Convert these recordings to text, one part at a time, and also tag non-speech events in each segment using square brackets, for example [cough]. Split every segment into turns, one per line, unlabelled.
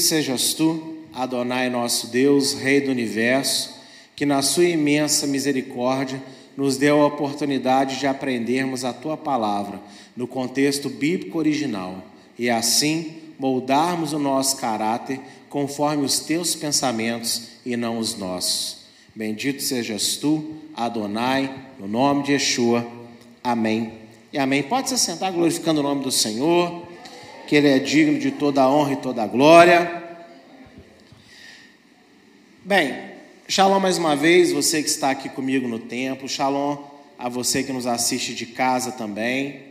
Bendito sejas tu, Adonai nosso Deus, Rei do universo, que na sua imensa misericórdia nos deu a oportunidade de aprendermos a tua palavra no contexto bíblico original e assim moldarmos o nosso caráter conforme os teus pensamentos e não os nossos. Bendito sejas tu, Adonai, no nome de Yeshua. Amém. E amém. Pode se sentar glorificando o nome do Senhor que Ele é digno de toda a honra e toda a glória. Bem, shalom mais uma vez, você que está aqui comigo no templo, shalom a você que nos assiste de casa também.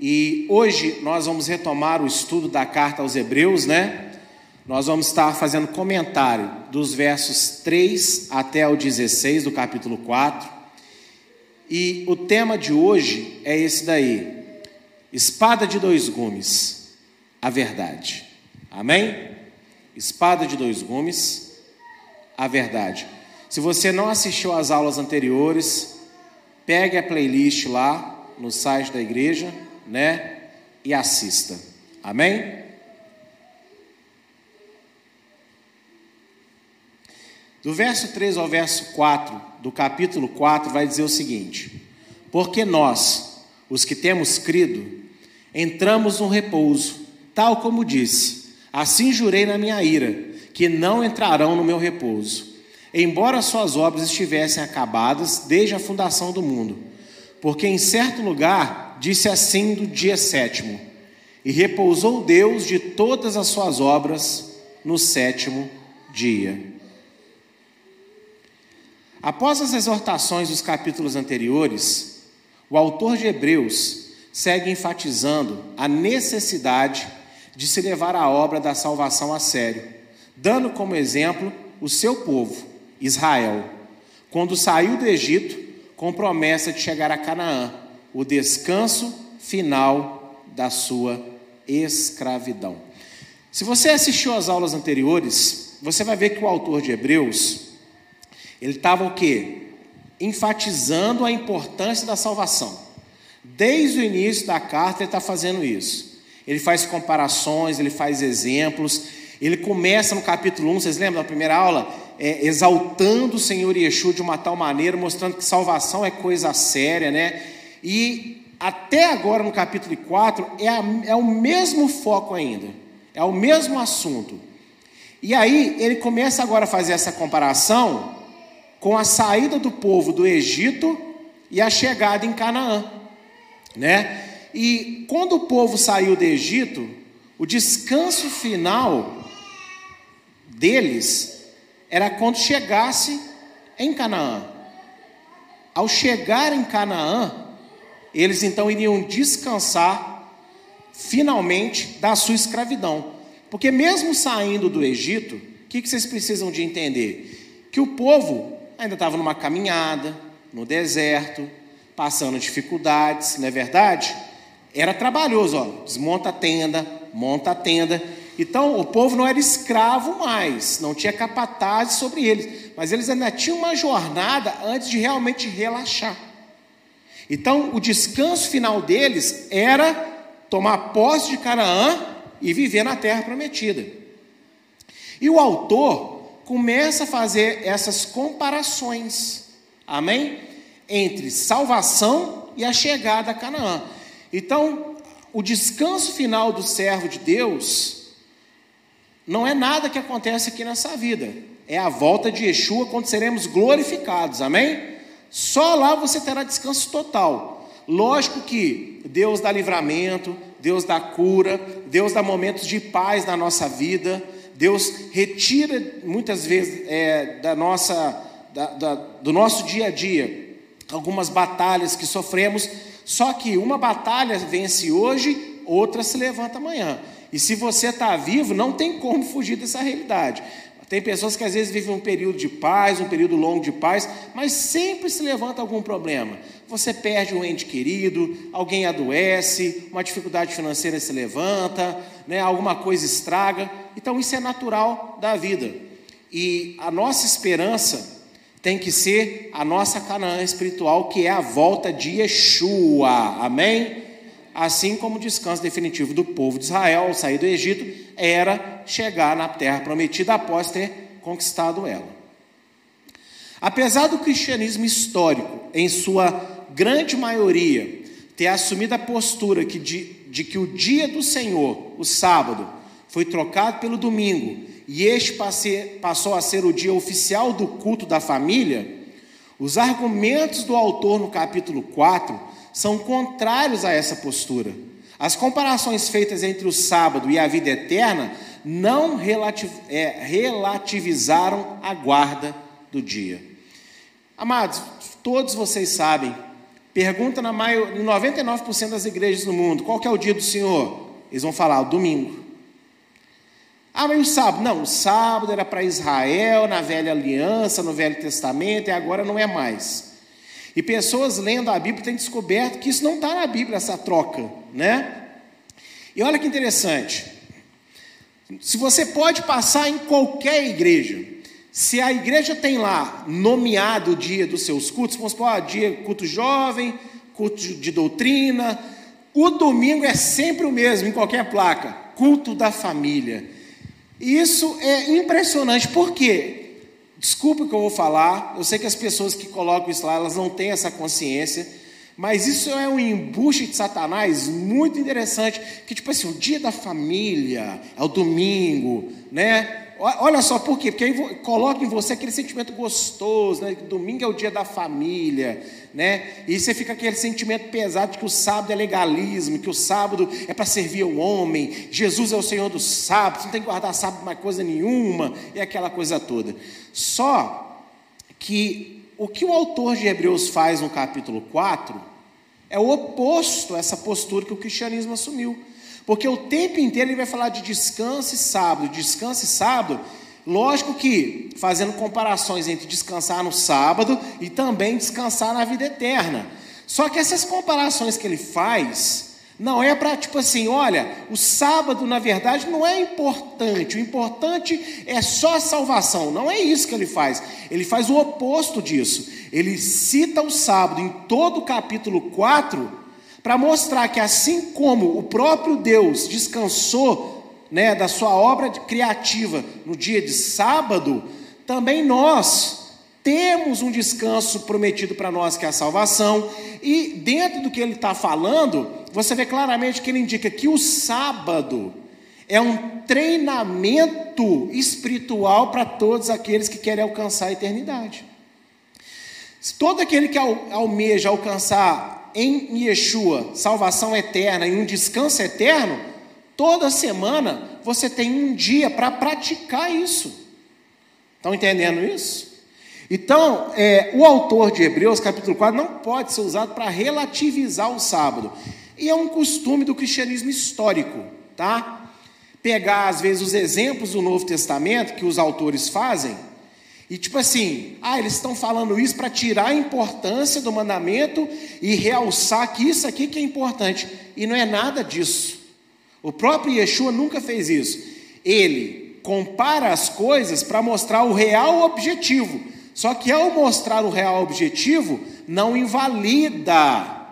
E hoje nós vamos retomar o estudo da carta aos Hebreus, né? Nós vamos estar fazendo comentário dos versos 3 até o 16 do capítulo 4. E o tema de hoje é esse daí: Espada de dois gumes a verdade. Amém? Espada de dois gumes, a verdade. Se você não assistiu às aulas anteriores, pegue a playlist lá no site da igreja, né? E assista. Amém? Do verso 3 ao verso 4 do capítulo 4 vai dizer o seguinte: Porque nós, os que temos crido, entramos no repouso Tal como disse: Assim jurei na minha ira, que não entrarão no meu repouso, embora suas obras estivessem acabadas desde a fundação do mundo. Porque em certo lugar disse assim do dia sétimo: E repousou Deus de todas as suas obras no sétimo dia. Após as exortações dos capítulos anteriores, o autor de Hebreus segue enfatizando a necessidade de se levar a obra da salvação a sério, dando como exemplo o seu povo, Israel, quando saiu do Egito com promessa de chegar a Canaã, o descanso final da sua escravidão. Se você assistiu às aulas anteriores, você vai ver que o autor de Hebreus, ele estava o quê? Enfatizando a importância da salvação. Desde o início da carta ele está fazendo isso. Ele faz comparações, ele faz exemplos. Ele começa no capítulo 1, vocês lembram da primeira aula? É, exaltando o Senhor Yeshua de uma tal maneira, mostrando que salvação é coisa séria, né? E até agora no capítulo 4 é, a, é o mesmo foco ainda, é o mesmo assunto. E aí ele começa agora a fazer essa comparação com a saída do povo do Egito e a chegada em Canaã, né? E quando o povo saiu do Egito, o descanso final deles era quando chegasse em Canaã. Ao chegar em Canaã, eles então iriam descansar finalmente da sua escravidão. Porque mesmo saindo do Egito, o que, vocês precisam de entender? Que o povo ainda estava numa caminhada, no deserto, passando dificuldades, não é verdade? Era trabalhoso, ó. Desmonta a tenda, monta a tenda. Então o povo não era escravo mais, não tinha capataz sobre eles, mas eles ainda tinham uma jornada antes de realmente relaxar. Então o descanso final deles era tomar posse de Canaã e viver na terra prometida. E o autor começa a fazer essas comparações, amém? Entre salvação e a chegada a Canaã. Então, o descanso final do servo de Deus não é nada que acontece aqui nessa vida, é a volta de Yeshua quando seremos glorificados, amém? Só lá você terá descanso total. Lógico que Deus dá livramento, Deus dá cura, Deus dá momentos de paz na nossa vida, Deus retira muitas vezes é, da nossa, da, da, do nosso dia a dia algumas batalhas que sofremos, Só que uma batalha vence hoje, outra se levanta amanhã. E se você está vivo, não tem como fugir dessa realidade. Tem pessoas que às vezes vivem um período de paz, um período longo de paz, mas sempre se levanta algum problema. Você perde um ente querido, alguém adoece, uma dificuldade financeira se levanta, né, alguma coisa estraga. Então isso é natural da vida. E a nossa esperança tem que ser a nossa Canaã espiritual, que é a volta de Yeshua. Amém? assim como o descanso definitivo do povo de Israel ao sair do Egito era chegar na terra prometida após ter conquistado ela. Apesar do cristianismo histórico, em sua grande maioria, ter assumido a postura que de, de que o dia do Senhor, o sábado, foi trocado pelo domingo e este passou a ser o dia oficial do culto da família, os argumentos do autor no capítulo 4 são contrários a essa postura. As comparações feitas entre o sábado e a vida eterna não é, relativizaram a guarda do dia. Amados, todos vocês sabem, pergunta na maior, em 99% das igrejas do mundo, qual é o dia do Senhor? Eles vão falar, o domingo. Ah, mas o sábado? Não, o sábado era para Israel, na velha aliança, no Velho Testamento, e agora não é mais. E pessoas lendo a Bíblia têm descoberto que isso não está na Bíblia, essa troca, né? E olha que interessante. Se você pode passar em qualquer igreja, se a igreja tem lá nomeado o dia dos seus cultos, vamos supor, ah, dia culto jovem, culto de doutrina, o domingo é sempre o mesmo em qualquer placa, culto da família. Isso é impressionante, por quê? Desculpa que eu vou falar, eu sei que as pessoas que colocam isso lá, elas não têm essa consciência, mas isso é um embuste de Satanás muito interessante, que tipo assim, o dia da família, é o domingo, né? Olha só por quê? Porque aí coloca em você aquele sentimento gostoso, né? Domingo é o dia da família, né? E você fica aquele sentimento pesado de que o sábado é legalismo, que o sábado é para servir o homem, Jesus é o Senhor do sábado, você não tem que guardar sábado mais coisa nenhuma, e aquela coisa toda. Só que o que o autor de Hebreus faz no capítulo 4 é o oposto a essa postura que o cristianismo assumiu. Porque o tempo inteiro ele vai falar de descanso e sábado, descanso e sábado. Lógico que fazendo comparações entre descansar no sábado e também descansar na vida eterna. Só que essas comparações que ele faz não é para tipo assim, olha, o sábado na verdade não é importante, o importante é só a salvação. Não é isso que ele faz. Ele faz o oposto disso. Ele cita o sábado em todo o capítulo 4 para mostrar que assim como o próprio Deus descansou né, da sua obra criativa no dia de sábado, também nós temos um descanso prometido para nós, que é a salvação, e dentro do que ele está falando, você vê claramente que ele indica que o sábado é um treinamento espiritual para todos aqueles que querem alcançar a eternidade. Todo aquele que almeja alcançar em Yeshua, salvação eterna e um descanso eterno, toda semana você tem um dia para praticar isso. Estão entendendo isso? Então, é, o autor de Hebreus, capítulo 4, não pode ser usado para relativizar o sábado. E é um costume do cristianismo histórico, tá? Pegar, às vezes, os exemplos do Novo Testamento que os autores fazem e tipo assim, ah, eles estão falando isso para tirar a importância do mandamento e realçar que isso aqui que é importante. E não é nada disso. O próprio Yeshua nunca fez isso. Ele compara as coisas para mostrar o real objetivo. Só que ao mostrar o real objetivo, não invalida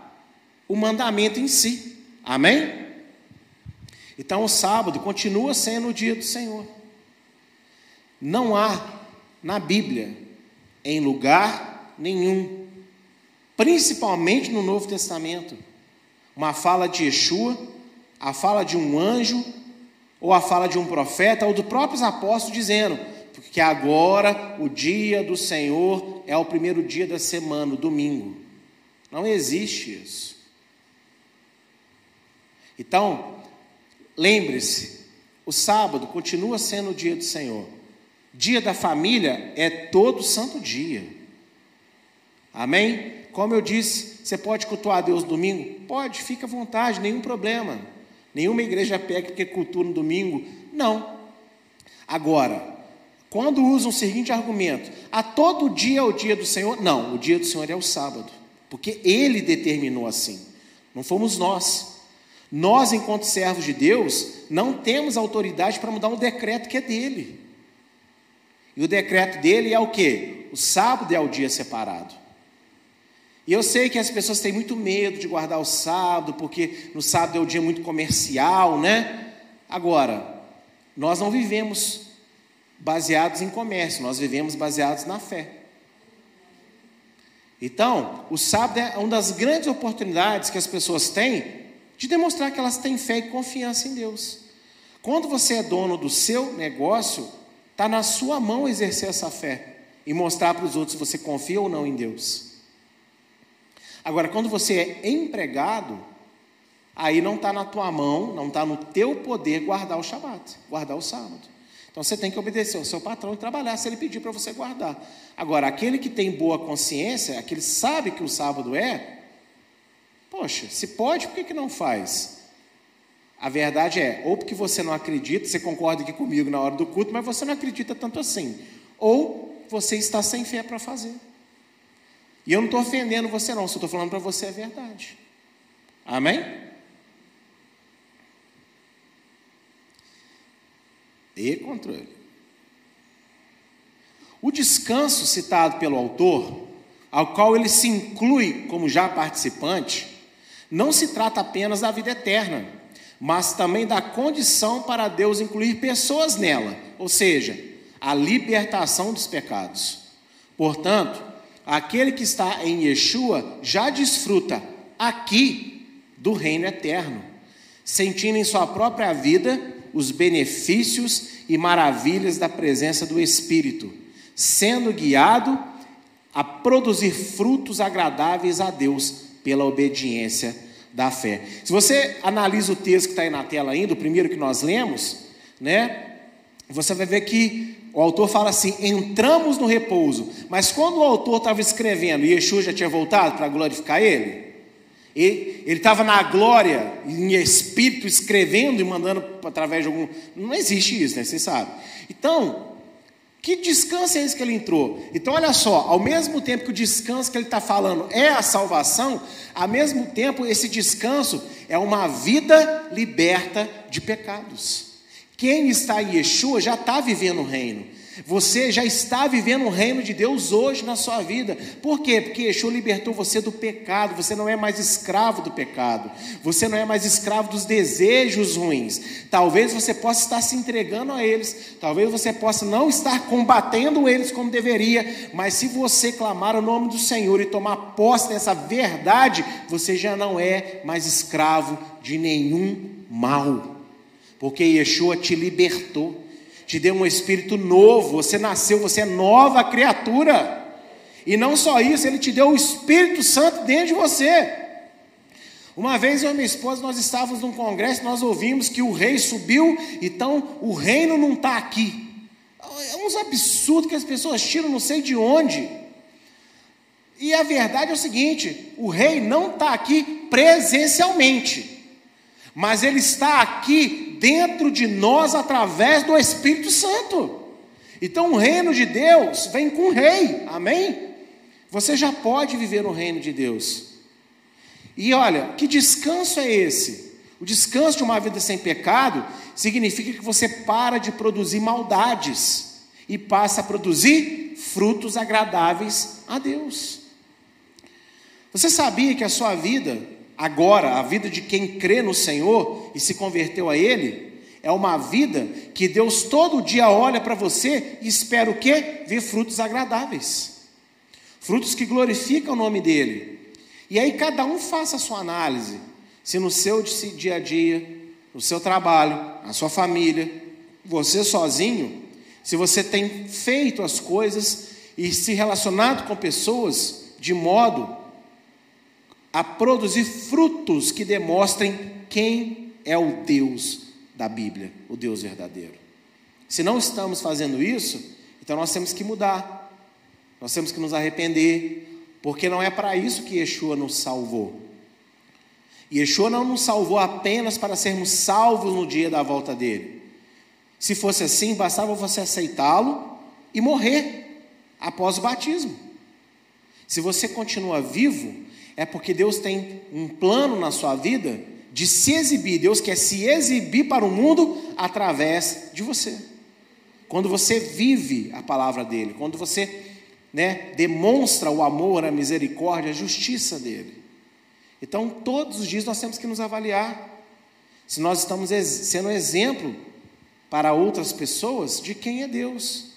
o mandamento em si. Amém? Então o sábado continua sendo o dia do Senhor. Não há na Bíblia, em lugar nenhum, principalmente no Novo Testamento. Uma fala de Yeshua, a fala de um anjo, ou a fala de um profeta, ou dos próprios apóstolos dizendo, porque agora o dia do Senhor é o primeiro dia da semana, o domingo. Não existe isso. Então, lembre-se, o sábado continua sendo o dia do Senhor. Dia da família é todo santo dia. Amém? como eu disse, você pode cultuar a Deus domingo? Pode, fica à vontade, nenhum problema. Nenhuma igreja pega porque cultua no domingo. Não. Agora, quando usam o seguinte argumento: a todo dia é o dia do Senhor? Não, o dia do Senhor é o sábado, porque Ele determinou assim, não fomos nós. Nós, enquanto servos de Deus, não temos autoridade para mudar um decreto que é dele. E o decreto dele é o que? O sábado é o dia separado. E eu sei que as pessoas têm muito medo de guardar o sábado, porque no sábado é um dia muito comercial, né? Agora, nós não vivemos baseados em comércio, nós vivemos baseados na fé. Então, o sábado é uma das grandes oportunidades que as pessoas têm de demonstrar que elas têm fé e confiança em Deus. Quando você é dono do seu negócio, está na sua mão exercer essa fé e mostrar para os outros se você confia ou não em Deus. Agora, quando você é empregado, aí não está na tua mão, não está no teu poder guardar o Shabat, guardar o sábado. Então você tem que obedecer ao seu patrão e trabalhar se ele pedir para você guardar. Agora, aquele que tem boa consciência, aquele que sabe que o sábado é, poxa, se pode, por que, que não faz? A verdade é, ou porque você não acredita, você concorda aqui comigo na hora do culto, mas você não acredita tanto assim. Ou você está sem fé para fazer. E eu não estou ofendendo você, não, só estou falando para você a verdade. Amém? E controle. O descanso citado pelo autor, ao qual ele se inclui como já participante, não se trata apenas da vida eterna, mas também da condição para Deus incluir pessoas nela, ou seja, a libertação dos pecados. Portanto, aquele que está em Yeshua já desfruta aqui do reino eterno, sentindo em sua própria vida os benefícios e maravilhas da presença do Espírito, sendo guiado a produzir frutos agradáveis a Deus pela obediência da fé. Se você analisa o texto que está aí na tela ainda, o primeiro que nós lemos, né? Você vai ver que o autor fala assim: entramos no repouso. Mas quando o autor estava escrevendo, Yeshua já tinha voltado para glorificar ele, ele estava na glória, em espírito, escrevendo e mandando através de algum. Não existe isso, né? Vocês sabem. Então, que descanso é esse que ele entrou? Então, olha só, ao mesmo tempo que o descanso que ele está falando é a salvação, ao mesmo tempo, esse descanso é uma vida liberta de pecados. Quem está em Yeshua já está vivendo o reino. Você já está vivendo o reino de Deus hoje na sua vida. Por quê? Porque Yeshua libertou você do pecado. Você não é mais escravo do pecado. Você não é mais escravo dos desejos ruins. Talvez você possa estar se entregando a eles. Talvez você possa não estar combatendo eles como deveria. Mas se você clamar o nome do Senhor e tomar posse dessa verdade, você já não é mais escravo de nenhum mal porque Yeshua te libertou, te deu um espírito novo, você nasceu, você é nova criatura. E não só isso, ele te deu o Espírito Santo dentro de você. Uma vez eu e minha esposa, nós estávamos num congresso, nós ouvimos que o rei subiu, então o reino não está aqui. É uns absurdos que as pessoas tiram, não sei de onde. E a verdade é o seguinte: o rei não está aqui presencialmente, mas ele está aqui dentro de nós através do Espírito Santo. Então o reino de Deus vem com o rei, amém? Você já pode viver no reino de Deus. E olha, que descanso é esse? O descanso de uma vida sem pecado significa que você para de produzir maldades e passa a produzir frutos agradáveis a Deus. Você sabia que a sua vida Agora, a vida de quem crê no Senhor e se converteu a Ele, é uma vida que Deus todo dia olha para você e espera o quê? Ver frutos agradáveis. Frutos que glorificam o nome dEle. E aí cada um faça a sua análise. Se no seu dia a dia, no seu trabalho, na sua família, você sozinho, se você tem feito as coisas e se relacionado com pessoas de modo a produzir frutos que demonstrem quem é o Deus da Bíblia, o Deus verdadeiro. Se não estamos fazendo isso, então nós temos que mudar, nós temos que nos arrepender, Porque não é para isso que Yeshua nos salvou. Yeshua não nos salvou apenas para sermos salvos no dia da volta dele. Se fosse assim, bastava você aceitá-lo e morrer após o batismo. Se você continua vivo, é porque Deus tem um plano na sua vida de se exibir. Deus quer se exibir para o mundo através de você. Quando você vive a palavra dele, quando você né, demonstra o amor, a misericórdia, a justiça dele. Então, todos os dias nós temos que nos avaliar se nós estamos sendo exemplo para outras pessoas de quem é Deus.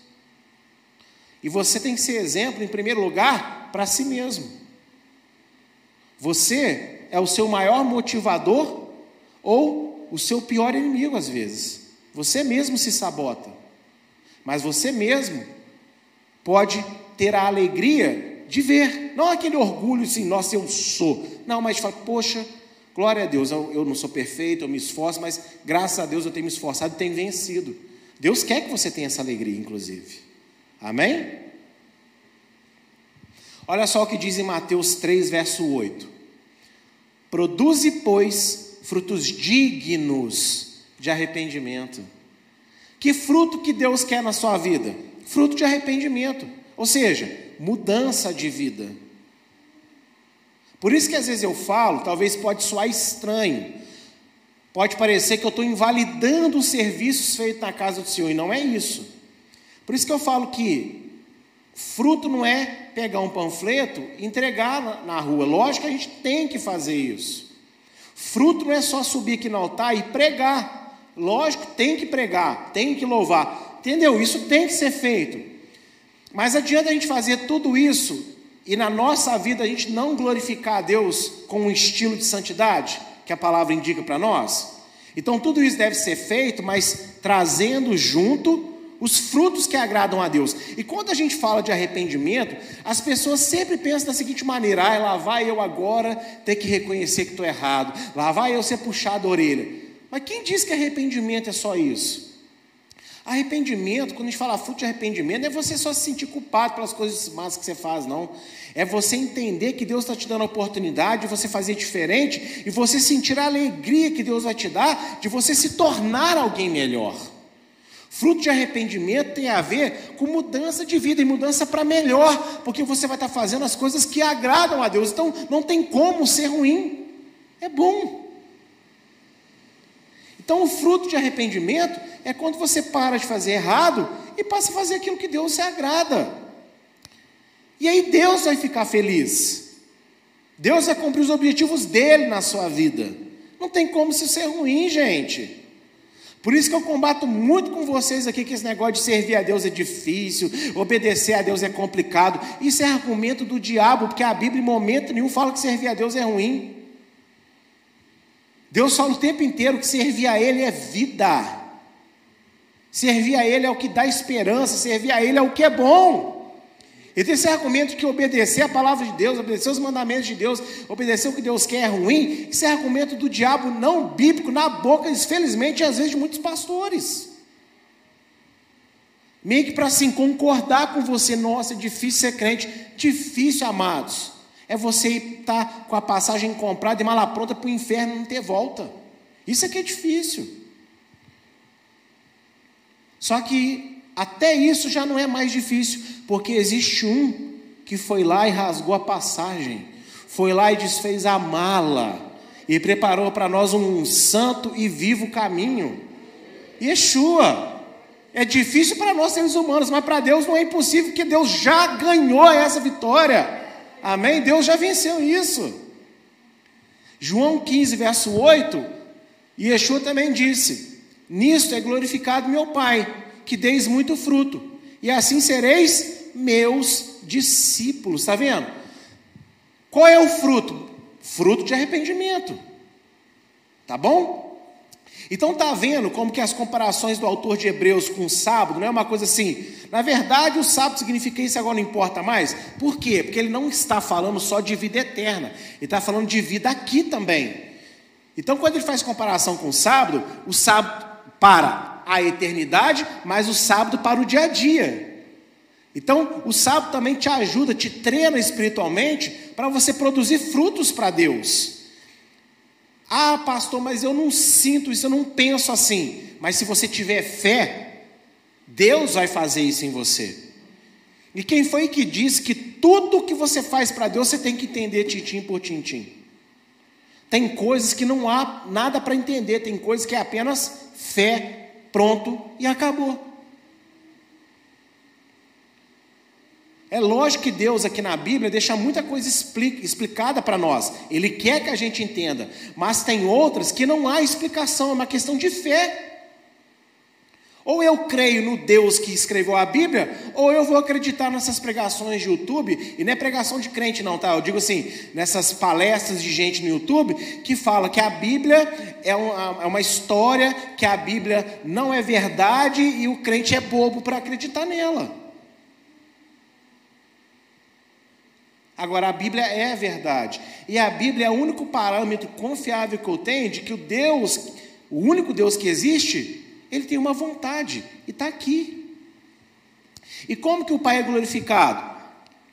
E você tem que ser exemplo, em primeiro lugar, para si mesmo. Você é o seu maior motivador ou o seu pior inimigo, às vezes. Você mesmo se sabota, mas você mesmo pode ter a alegria de ver, não aquele orgulho assim, nossa, eu sou. Não, mas fala, poxa, glória a Deus, eu, eu não sou perfeito, eu me esforço, mas graças a Deus eu tenho me esforçado e tenho vencido. Deus quer que você tenha essa alegria, inclusive. Amém? Olha só o que diz em Mateus 3, verso 8: Produze, pois, frutos dignos de arrependimento. Que fruto que Deus quer na sua vida? Fruto de arrependimento. Ou seja, mudança de vida. Por isso que às vezes eu falo, talvez pode soar estranho, pode parecer que eu estou invalidando os serviços feitos na casa do Senhor, e não é isso. Por isso que eu falo que fruto não é pegar um panfleto e entregar na, rua. Lógico que a gente tem que fazer isso. Fruto não é só subir aqui no altar e pregar. Lógico, tem que pregar, tem que louvar. Entendeu? Isso tem que ser feito. Mas adianta a gente fazer tudo isso e na nossa vida a gente não glorificar a Deus com um estilo de santidade que a palavra indica para nós? Então tudo isso deve ser feito, mas trazendo junto os frutos que agradam a Deus. E quando a gente fala de arrependimento, as pessoas sempre pensam da seguinte maneira: ah, lá vai eu agora ter que reconhecer que estou errado, lá vai eu ser puxado a orelha. Mas quem diz que arrependimento é só isso? Arrependimento, quando a gente fala fruto de arrependimento, não é você só se sentir culpado pelas coisas más que você faz, não. É você entender que Deus está te dando a oportunidade de você fazer diferente e você sentir a alegria que Deus vai te dar de você se tornar alguém melhor. Fruto de arrependimento tem a ver com mudança de vida e mudança para melhor, porque você vai estar fazendo as coisas que agradam a Deus. Então não tem como ser ruim, é bom. Então o fruto de arrependimento é quando você para de fazer errado e passa a fazer aquilo que Deus se agrada. E aí Deus vai ficar feliz. Deus vai cumprir os objetivos dele na sua vida. Não tem como isso ser ruim, gente. Por isso que eu combato muito com vocês aqui que esse negócio de servir a Deus é difícil, obedecer a Deus é complicado. Isso é argumento do diabo, porque a Bíblia em momento nenhum fala que servir a Deus é ruim. Deus fala o tempo inteiro que servir a Ele é vida. Servir a Ele é o que dá esperança, servir a Ele é o que é bom. E tem esse argumento que obedecer a palavra de Deus, obedecer os mandamentos de Deus, obedecer o que Deus quer é ruim, esse é argumento do diabo não bíblico na boca, infelizmente, às vezes, de muitos pastores. Meio que para assim concordar com você, nossa, é difícil ser crente, difícil, amados. É você estar tá com a passagem comprada e mala pronta para o inferno não ter volta. Isso aqui é difícil. Só que até isso já não é mais difícil, porque existe um que foi lá e rasgou a passagem, foi lá e desfez a mala e preparou para nós um santo e vivo caminho. Yeshua. É difícil para nós seres humanos, mas para Deus não é impossível, porque Deus já ganhou essa vitória. Amém? Deus já venceu isso. João 15, verso 8, Yeshua também disse: Nisto é glorificado meu Pai, que deis muito fruto, e assim sereis meus discípulos. Está vendo? Qual é o fruto? Fruto de arrependimento. Tá bom? Então tá vendo como que as comparações do autor de Hebreus com o sábado não é uma coisa assim. Na verdade, o sábado significa isso agora não importa mais. Por quê? Porque ele não está falando só de vida eterna, ele está falando de vida aqui também. Então, quando ele faz comparação com o sábado, o sábado para a eternidade, mas o sábado para o dia a dia. Então, o sábado também te ajuda, te treina espiritualmente para você produzir frutos para Deus. Ah, pastor, mas eu não sinto isso, eu não penso assim. Mas se você tiver fé, Deus vai fazer isso em você. E quem foi que disse que tudo que você faz para Deus você tem que entender tintim por tintim? Tem coisas que não há nada para entender, tem coisas que é apenas fé, pronto e acabou. É lógico que Deus aqui na Bíblia deixa muita coisa explicada para nós. Ele quer que a gente entenda. Mas tem outras que não há explicação, é uma questão de fé. Ou eu creio no Deus que escreveu a Bíblia, ou eu vou acreditar nessas pregações de YouTube, e não é pregação de crente, não, tá? Eu digo assim, nessas palestras de gente no YouTube que fala que a Bíblia é uma, é uma história, que a Bíblia não é verdade e o crente é bobo para acreditar nela. Agora, a Bíblia é a verdade. E a Bíblia é o único parâmetro confiável que eu tenho de que o Deus, o único Deus que existe, ele tem uma vontade e está aqui. E como que o Pai é glorificado?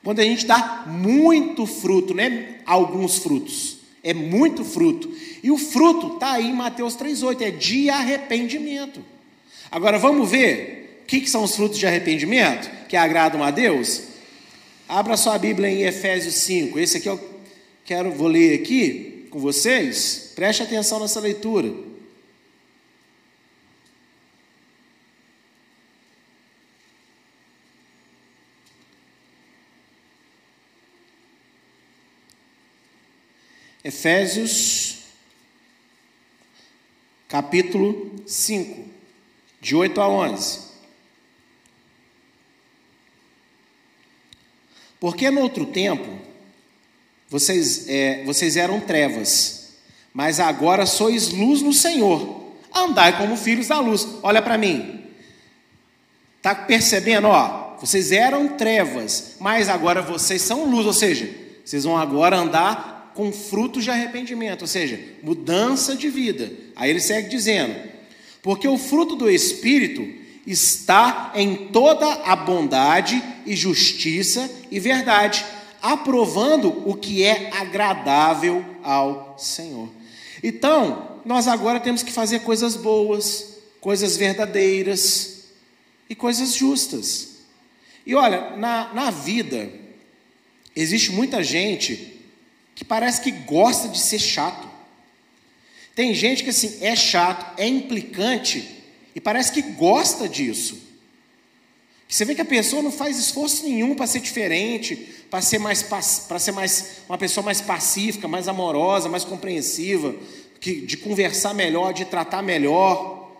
Quando a gente dá muito fruto, né? Alguns frutos. É muito fruto. E o fruto está aí em Mateus 3,8, é de arrependimento. Agora vamos ver o que, que são os frutos de arrependimento que agradam a Deus? Abra sua Bíblia em Efésios 5. Esse aqui eu quero, vou ler aqui com vocês. Preste atenção nessa leitura. Efésios, capítulo 5, de 8 a 11. Porque no outro tempo, vocês, é, vocês eram trevas, mas agora sois luz no Senhor. Andai como filhos da luz. Olha para mim. Está percebendo? Ó, vocês eram trevas, mas agora vocês são luz, ou seja, vocês vão agora andar com frutos de arrependimento, ou seja, mudança de vida. Aí ele segue dizendo: porque o fruto do Espírito está em toda a bondade e justiça e verdade, aprovando o que é agradável ao Senhor. Então, nós agora temos que fazer coisas boas, coisas verdadeiras e coisas justas. E olha, na, na vida, existe muita gente que parece que gosta de ser chato. Tem gente que assim é chato, é implicante e parece que gosta disso. Você vê que a pessoa não faz esforço nenhum para ser diferente, para ser mais para ser mais uma pessoa mais pacífica, mais amorosa, mais compreensiva, que, de conversar melhor, de tratar melhor.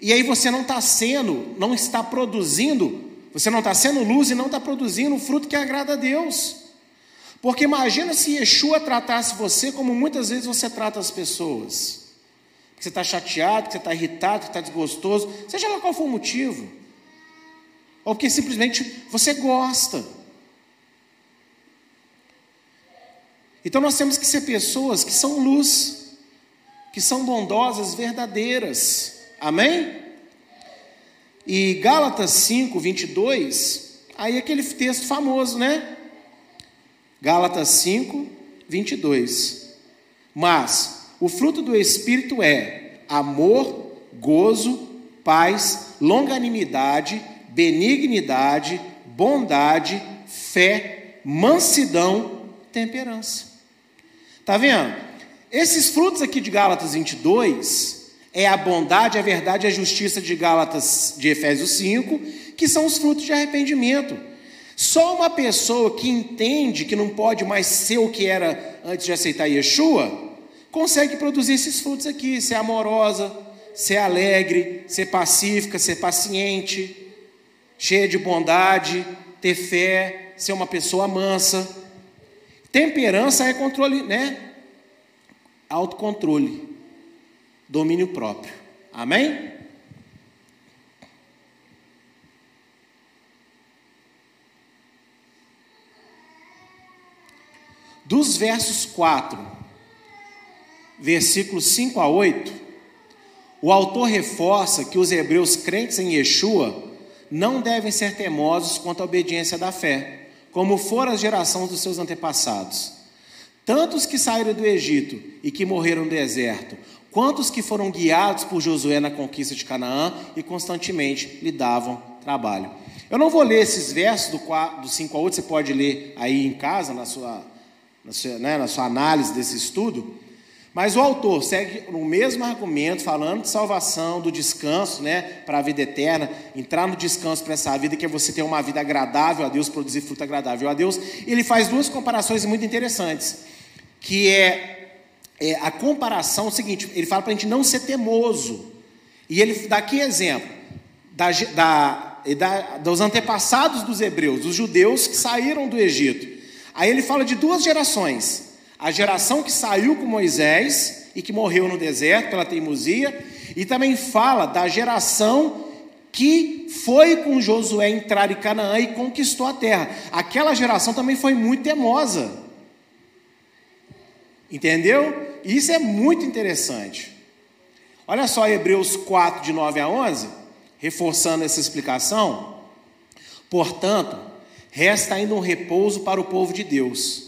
E aí você não está sendo, não está produzindo, você não está sendo luz e não está produzindo o fruto que agrada a Deus. Porque imagina se Yeshua tratasse você como muitas vezes você trata as pessoas que você está chateado, que você está irritado, que está desgostoso, seja lá qual for o motivo, ou porque simplesmente você gosta. Então nós temos que ser pessoas que são luz, que são bondosas, verdadeiras, amém? E Gálatas 5, 22, aí aquele texto famoso, né? Gálatas 5, 22. Mas o fruto do Espírito é amor, gozo, paz, longanimidade, benignidade, bondade, fé, mansidão, temperança. Tá vendo? Esses frutos aqui de Gálatas 22 é a bondade, a verdade e a justiça de Gálatas de Efésios 5, que são os frutos de arrependimento. Só uma pessoa que entende que não pode mais ser o que era antes de aceitar Yeshua, consegue produzir esses frutos aqui: ser amorosa, ser alegre, ser pacífica, ser paciente, cheia de bondade, ter fé, ser uma pessoa mansa. Temperança é controle, né? Autocontrole, domínio próprio. Amém? Dos versos 4 versículos 5 a 8, o autor reforça que os hebreus crentes em Yeshua não devem ser temosos quanto à obediência da fé, como foram as gerações dos seus antepassados. Tantos que saíram do Egito e que morreram no deserto, quantos que foram guiados por Josué na conquista de Canaã e constantemente lhe davam trabalho. Eu não vou ler esses versos do, 4, do 5 a 8, você pode ler aí em casa, na sua, na sua, né, na sua análise desse estudo. Mas o autor segue no mesmo argumento, falando de salvação, do descanso, né, para a vida eterna, entrar no descanso para essa vida, que é você ter uma vida agradável a Deus, produzir fruto agradável a Deus. Ele faz duas comparações muito interessantes, que é, é a comparação é o seguinte: ele fala para a gente não ser temoso, e ele dá aqui exemplo da, da, da, dos antepassados dos hebreus, dos judeus que saíram do Egito. Aí ele fala de duas gerações a geração que saiu com Moisés e que morreu no deserto pela teimosia, e também fala da geração que foi com Josué entrar em Canaã e conquistou a terra. Aquela geração também foi muito temosa. Entendeu? Isso é muito interessante. Olha só Hebreus 4, de 9 a 11, reforçando essa explicação. Portanto, resta ainda um repouso para o povo de Deus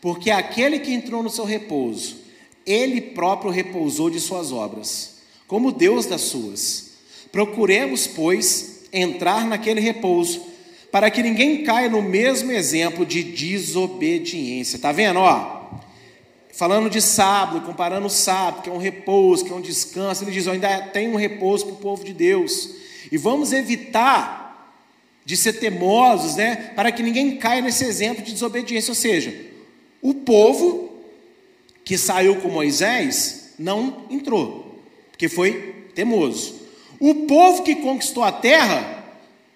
porque aquele que entrou no seu repouso, ele próprio repousou de suas obras, como Deus das suas. Procuremos, pois, entrar naquele repouso, para que ninguém caia no mesmo exemplo de desobediência. Tá vendo, ó? Falando de sábado, comparando o sábado, que é um repouso, que é um descanso, ele diz: ó, ainda tem um repouso para o povo de Deus. E vamos evitar de ser temosos, né? Para que ninguém caia nesse exemplo de desobediência. Ou seja, o povo que saiu com Moisés não entrou, porque foi temoso. O povo que conquistou a terra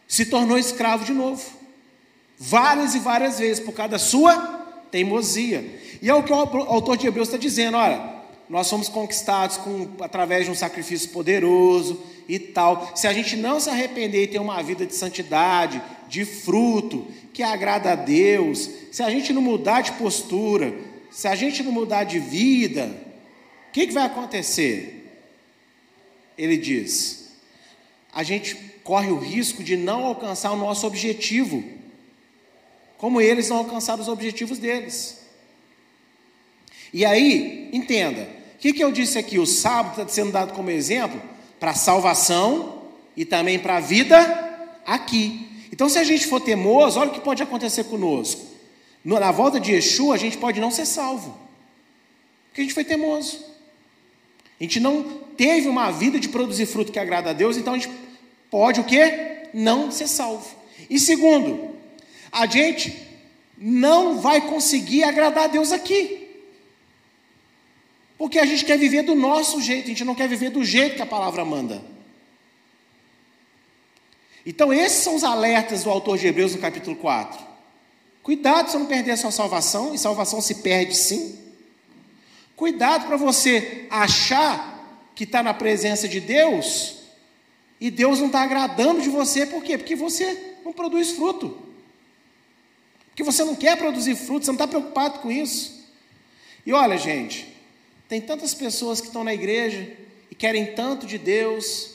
se tornou escravo de novo, várias e várias vezes, por causa da sua teimosia. E é o que o autor de Hebreus está dizendo: olha, nós somos conquistados com, através de um sacrifício poderoso e tal. Se a gente não se arrepender e ter uma vida de santidade, de fruto, que agrada a Deus, se a gente não mudar de postura, se a gente não mudar de vida, o que, que vai acontecer? Ele diz: a gente corre o risco de não alcançar o nosso objetivo, como eles não alcançaram os objetivos deles. E aí, entenda, que, que eu disse aqui? O sábado está sendo dado como exemplo para salvação e também para a vida aqui. Então, se a gente for temoso, olha o que pode acontecer conosco. Na volta de Yeshua, a gente pode não ser salvo, porque a gente foi temoso. A gente não teve uma vida de produzir fruto que agrada a Deus, então a gente pode o quê? Não ser salvo. E segundo, a gente não vai conseguir agradar a Deus aqui. Porque a gente quer viver do nosso jeito, a gente não quer viver do jeito que a palavra manda. Então, esses são os alertas do autor de Hebreus no capítulo 4. Cuidado para não perder a sua salvação, e salvação se perde sim. Cuidado para você achar que está na presença de Deus e Deus não está agradando de você, por quê? Porque você não produz fruto. Porque você não quer produzir fruto, você não está preocupado com isso. E olha, gente, tem tantas pessoas que estão na igreja e querem tanto de Deus,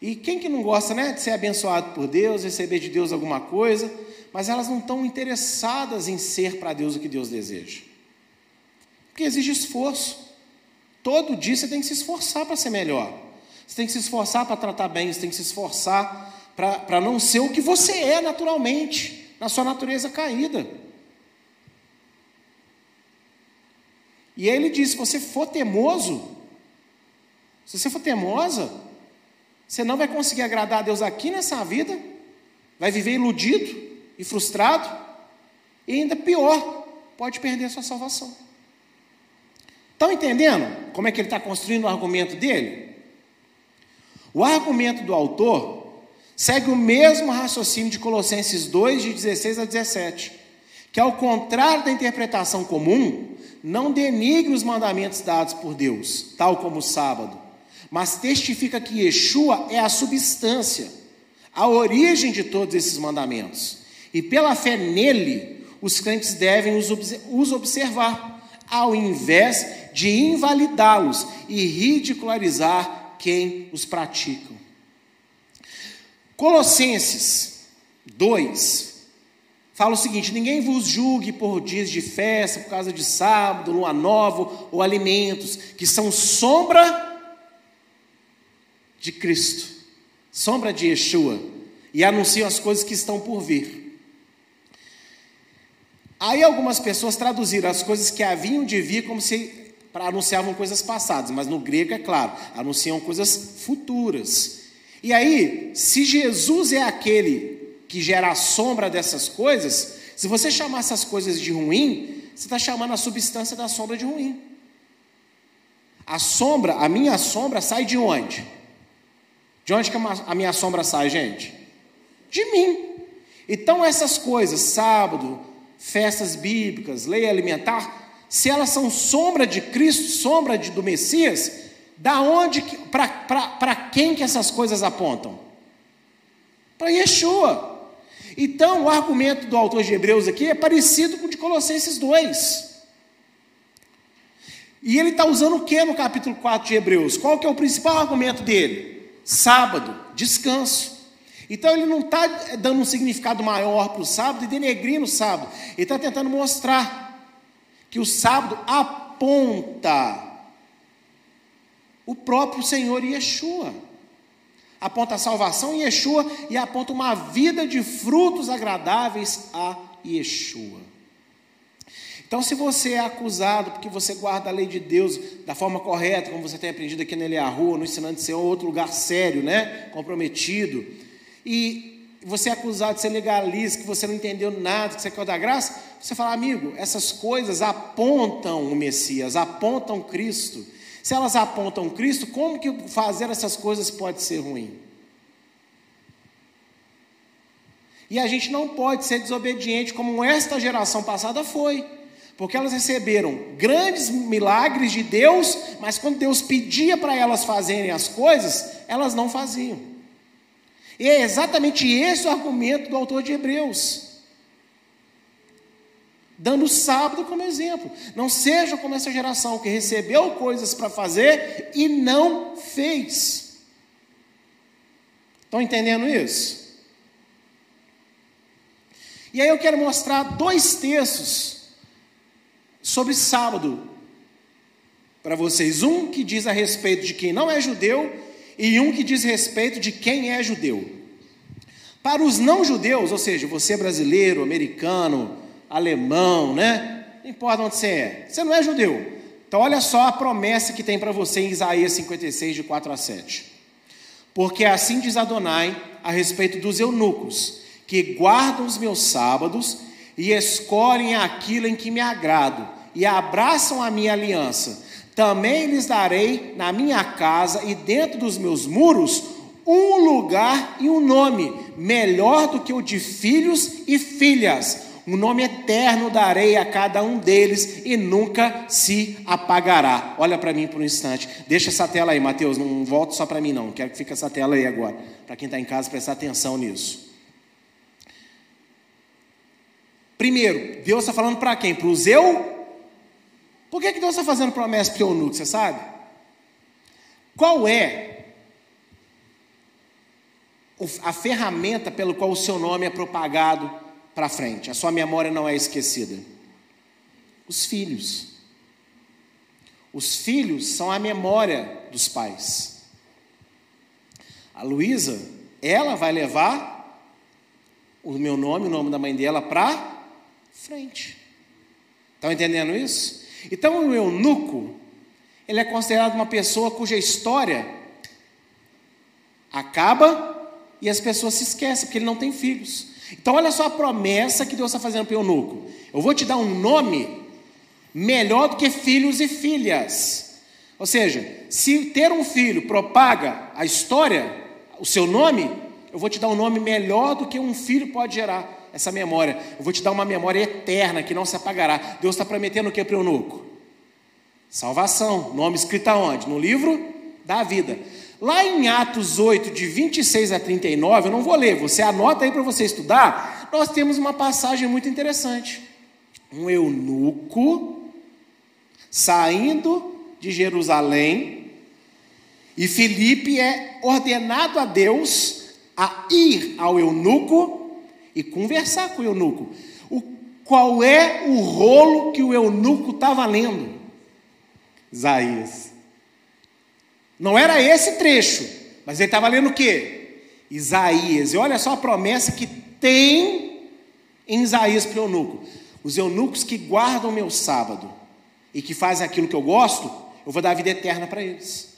e quem que não gosta, né, de ser abençoado por Deus, receber de Deus alguma coisa, mas elas não estão interessadas em ser para Deus o que Deus deseja. Porque exige esforço. Todo dia você tem que se esforçar para ser melhor. Você tem que se esforçar para tratar bem, você tem que se esforçar para não ser o que você é naturalmente, na sua natureza caída. E aí ele diz: se você for temoso, se você for temosa, você não vai conseguir agradar a Deus aqui nessa vida, vai viver iludido e frustrado, e ainda pior, pode perder a sua salvação. Estão entendendo como é que ele está construindo o argumento dele? O argumento do autor segue o mesmo raciocínio de Colossenses 2, de 16 a 17, que, ao contrário da interpretação comum, não denigre os mandamentos dados por Deus, tal como o sábado, mas testifica que Yeshua é a substância, a origem de todos esses mandamentos. E pela fé nele, os crentes devem os observar, ao invés de invalidá-los e ridicularizar quem os praticam. Colossenses 2 fala o seguinte: ninguém vos julgue por dias de festa, por causa de sábado, lua nova ou alimentos, que são sombra de Cristo, sombra de Yeshua, e anunciam as coisas que estão por vir. Aí algumas pessoas traduziram as coisas que haviam de vir como se anunciavam coisas passadas, mas no grego é claro, anunciam coisas futuras. E aí, se Jesus é aquele que gera a sombra dessas coisas, se você chamar essas coisas de ruim, você está chamando a substância da sombra de ruim. A sombra, a minha sombra sai de onde? De onde que a minha sombra sai, gente? De mim. Então essas coisas, sábado, festas bíblicas, lei alimentar, se elas são sombra de Cristo, sombra de, do Messias, da onde, para quem que essas coisas apontam? Para Yeshua. Então, o argumento do autor de Hebreus aqui é parecido com o de Colossenses 2. E ele está usando o que no capítulo 4 de Hebreus? Qual que é o principal argumento dele? Sábado, descanso. Então ele não está dando um significado maior para o sábado e denegrindo o sábado. Ele está tentando mostrar que o sábado aponta o próprio Senhor Yeshua. Aponta a salvação em Yeshua e aponta uma vida de frutos agradáveis a Yeshua. Então, se você é acusado porque você guarda a lei de Deus da forma correta, como você tem aprendido aqui na rua, no ensinando de ser outro lugar sério, né? comprometido, e você é acusado de ser legalista, que você não entendeu nada, que você quer da graça, você fala, amigo, essas coisas apontam o Messias, apontam Cristo. Se elas apontam Cristo, como que fazer essas coisas pode ser ruim? E a gente não pode ser desobediente como esta geração passada foi, porque elas receberam grandes milagres de Deus, mas quando Deus pedia para elas fazerem as coisas, elas não faziam. E é exatamente esse o argumento do autor de Hebreus dando o sábado como exemplo. Não seja como essa geração que recebeu coisas para fazer e não fez. Estão entendendo isso? E aí eu quero mostrar dois textos sobre sábado para vocês. Um que diz a respeito de quem não é judeu e um que diz respeito de quem é judeu. Para os não judeus, ou seja, você brasileiro, americano, alemão, né? Não importa onde você é. Você não é judeu. Então, olha só a promessa que tem para você em Isaías 56, de 4 a 7. Porque assim diz Adonai a respeito dos eunucos, que guardam os meus sábados e escolhem aquilo em que me agrado, e abraçam a minha aliança. Também lhes darei na minha casa e dentro dos meus muros um lugar e um nome, melhor do que o de filhos e filhas um nome eterno darei a cada um deles e nunca se apagará. Olha para mim por um instante. Deixa essa tela aí, Mateus. Não volta só para mim, não. Quero que fique essa tela aí agora. Para quem está em casa, prestar atenção nisso. Primeiro, Deus está falando para quem? Para os eu? Por que, que Deus está fazendo promessa para o eunuco? Você sabe? Qual é a ferramenta pelo qual o seu nome é propagado para frente, a sua memória não é esquecida? Os filhos. Os filhos são a memória dos pais. A Luísa, ela vai levar o meu nome, o nome da mãe dela para frente. Estão entendendo isso? Então o eunuco, ele é considerado uma pessoa cuja história acaba e as pessoas se esquecem, porque ele não tem filhos. Então, olha só a promessa que Deus está fazendo para o eunuco: eu vou te dar um nome melhor do que filhos e filhas. Ou seja, se ter um filho propaga a história, o seu nome, eu vou te dar um nome melhor do que um filho pode gerar essa memória. Eu vou te dar uma memória eterna que não se apagará. Deus está prometendo o que para o eunuco? Salvação. Nome escrito aonde? No livro da vida. Lá em Atos 8, de 26 a 39, eu não vou ler, você anota aí para você estudar. Nós temos uma passagem muito interessante. Um eunuco saindo de Jerusalém, e Filipe é ordenado a Deus a ir ao eunuco e conversar com o eunuco. O, qual é o rolo que o eunuco estava lendo? Isaías. Não era esse trecho, mas ele estava lendo o quê? Isaías. E olha só a promessa que tem em Isaías para o eunuco. Os eunucos que guardam meu sábado e que fazem aquilo que eu gosto, eu vou dar a vida eterna para eles.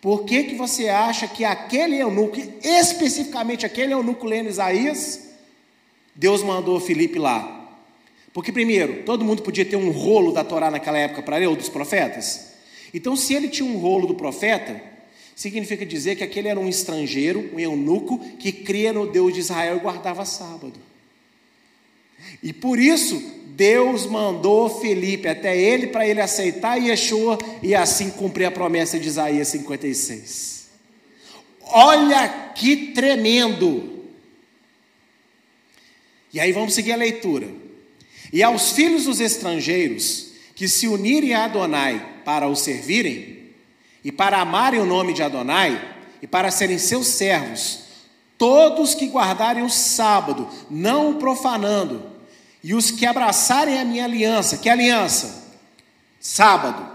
Por que, que você acha que aquele eunuco, especificamente aquele eunuco lendo Isaías, Deus mandou Felipe lá? Porque, primeiro, todo mundo podia ter um rolo da Torá naquela época para ler, ou dos profetas. Então, se ele tinha um rolo do profeta, significa dizer que aquele era um estrangeiro, um eunuco, que cria no Deus de Israel e guardava sábado. E por isso, Deus mandou Felipe até ele para ele aceitar Yeshua e assim cumprir a promessa de Isaías 56. Olha que tremendo! E aí vamos seguir a leitura. E aos filhos dos estrangeiros que se unirem a Adonai para o servirem, e para amarem o nome de Adonai, e para serem seus servos, todos que guardarem o sábado, não o profanando, e os que abraçarem a minha aliança, que aliança? Sábado.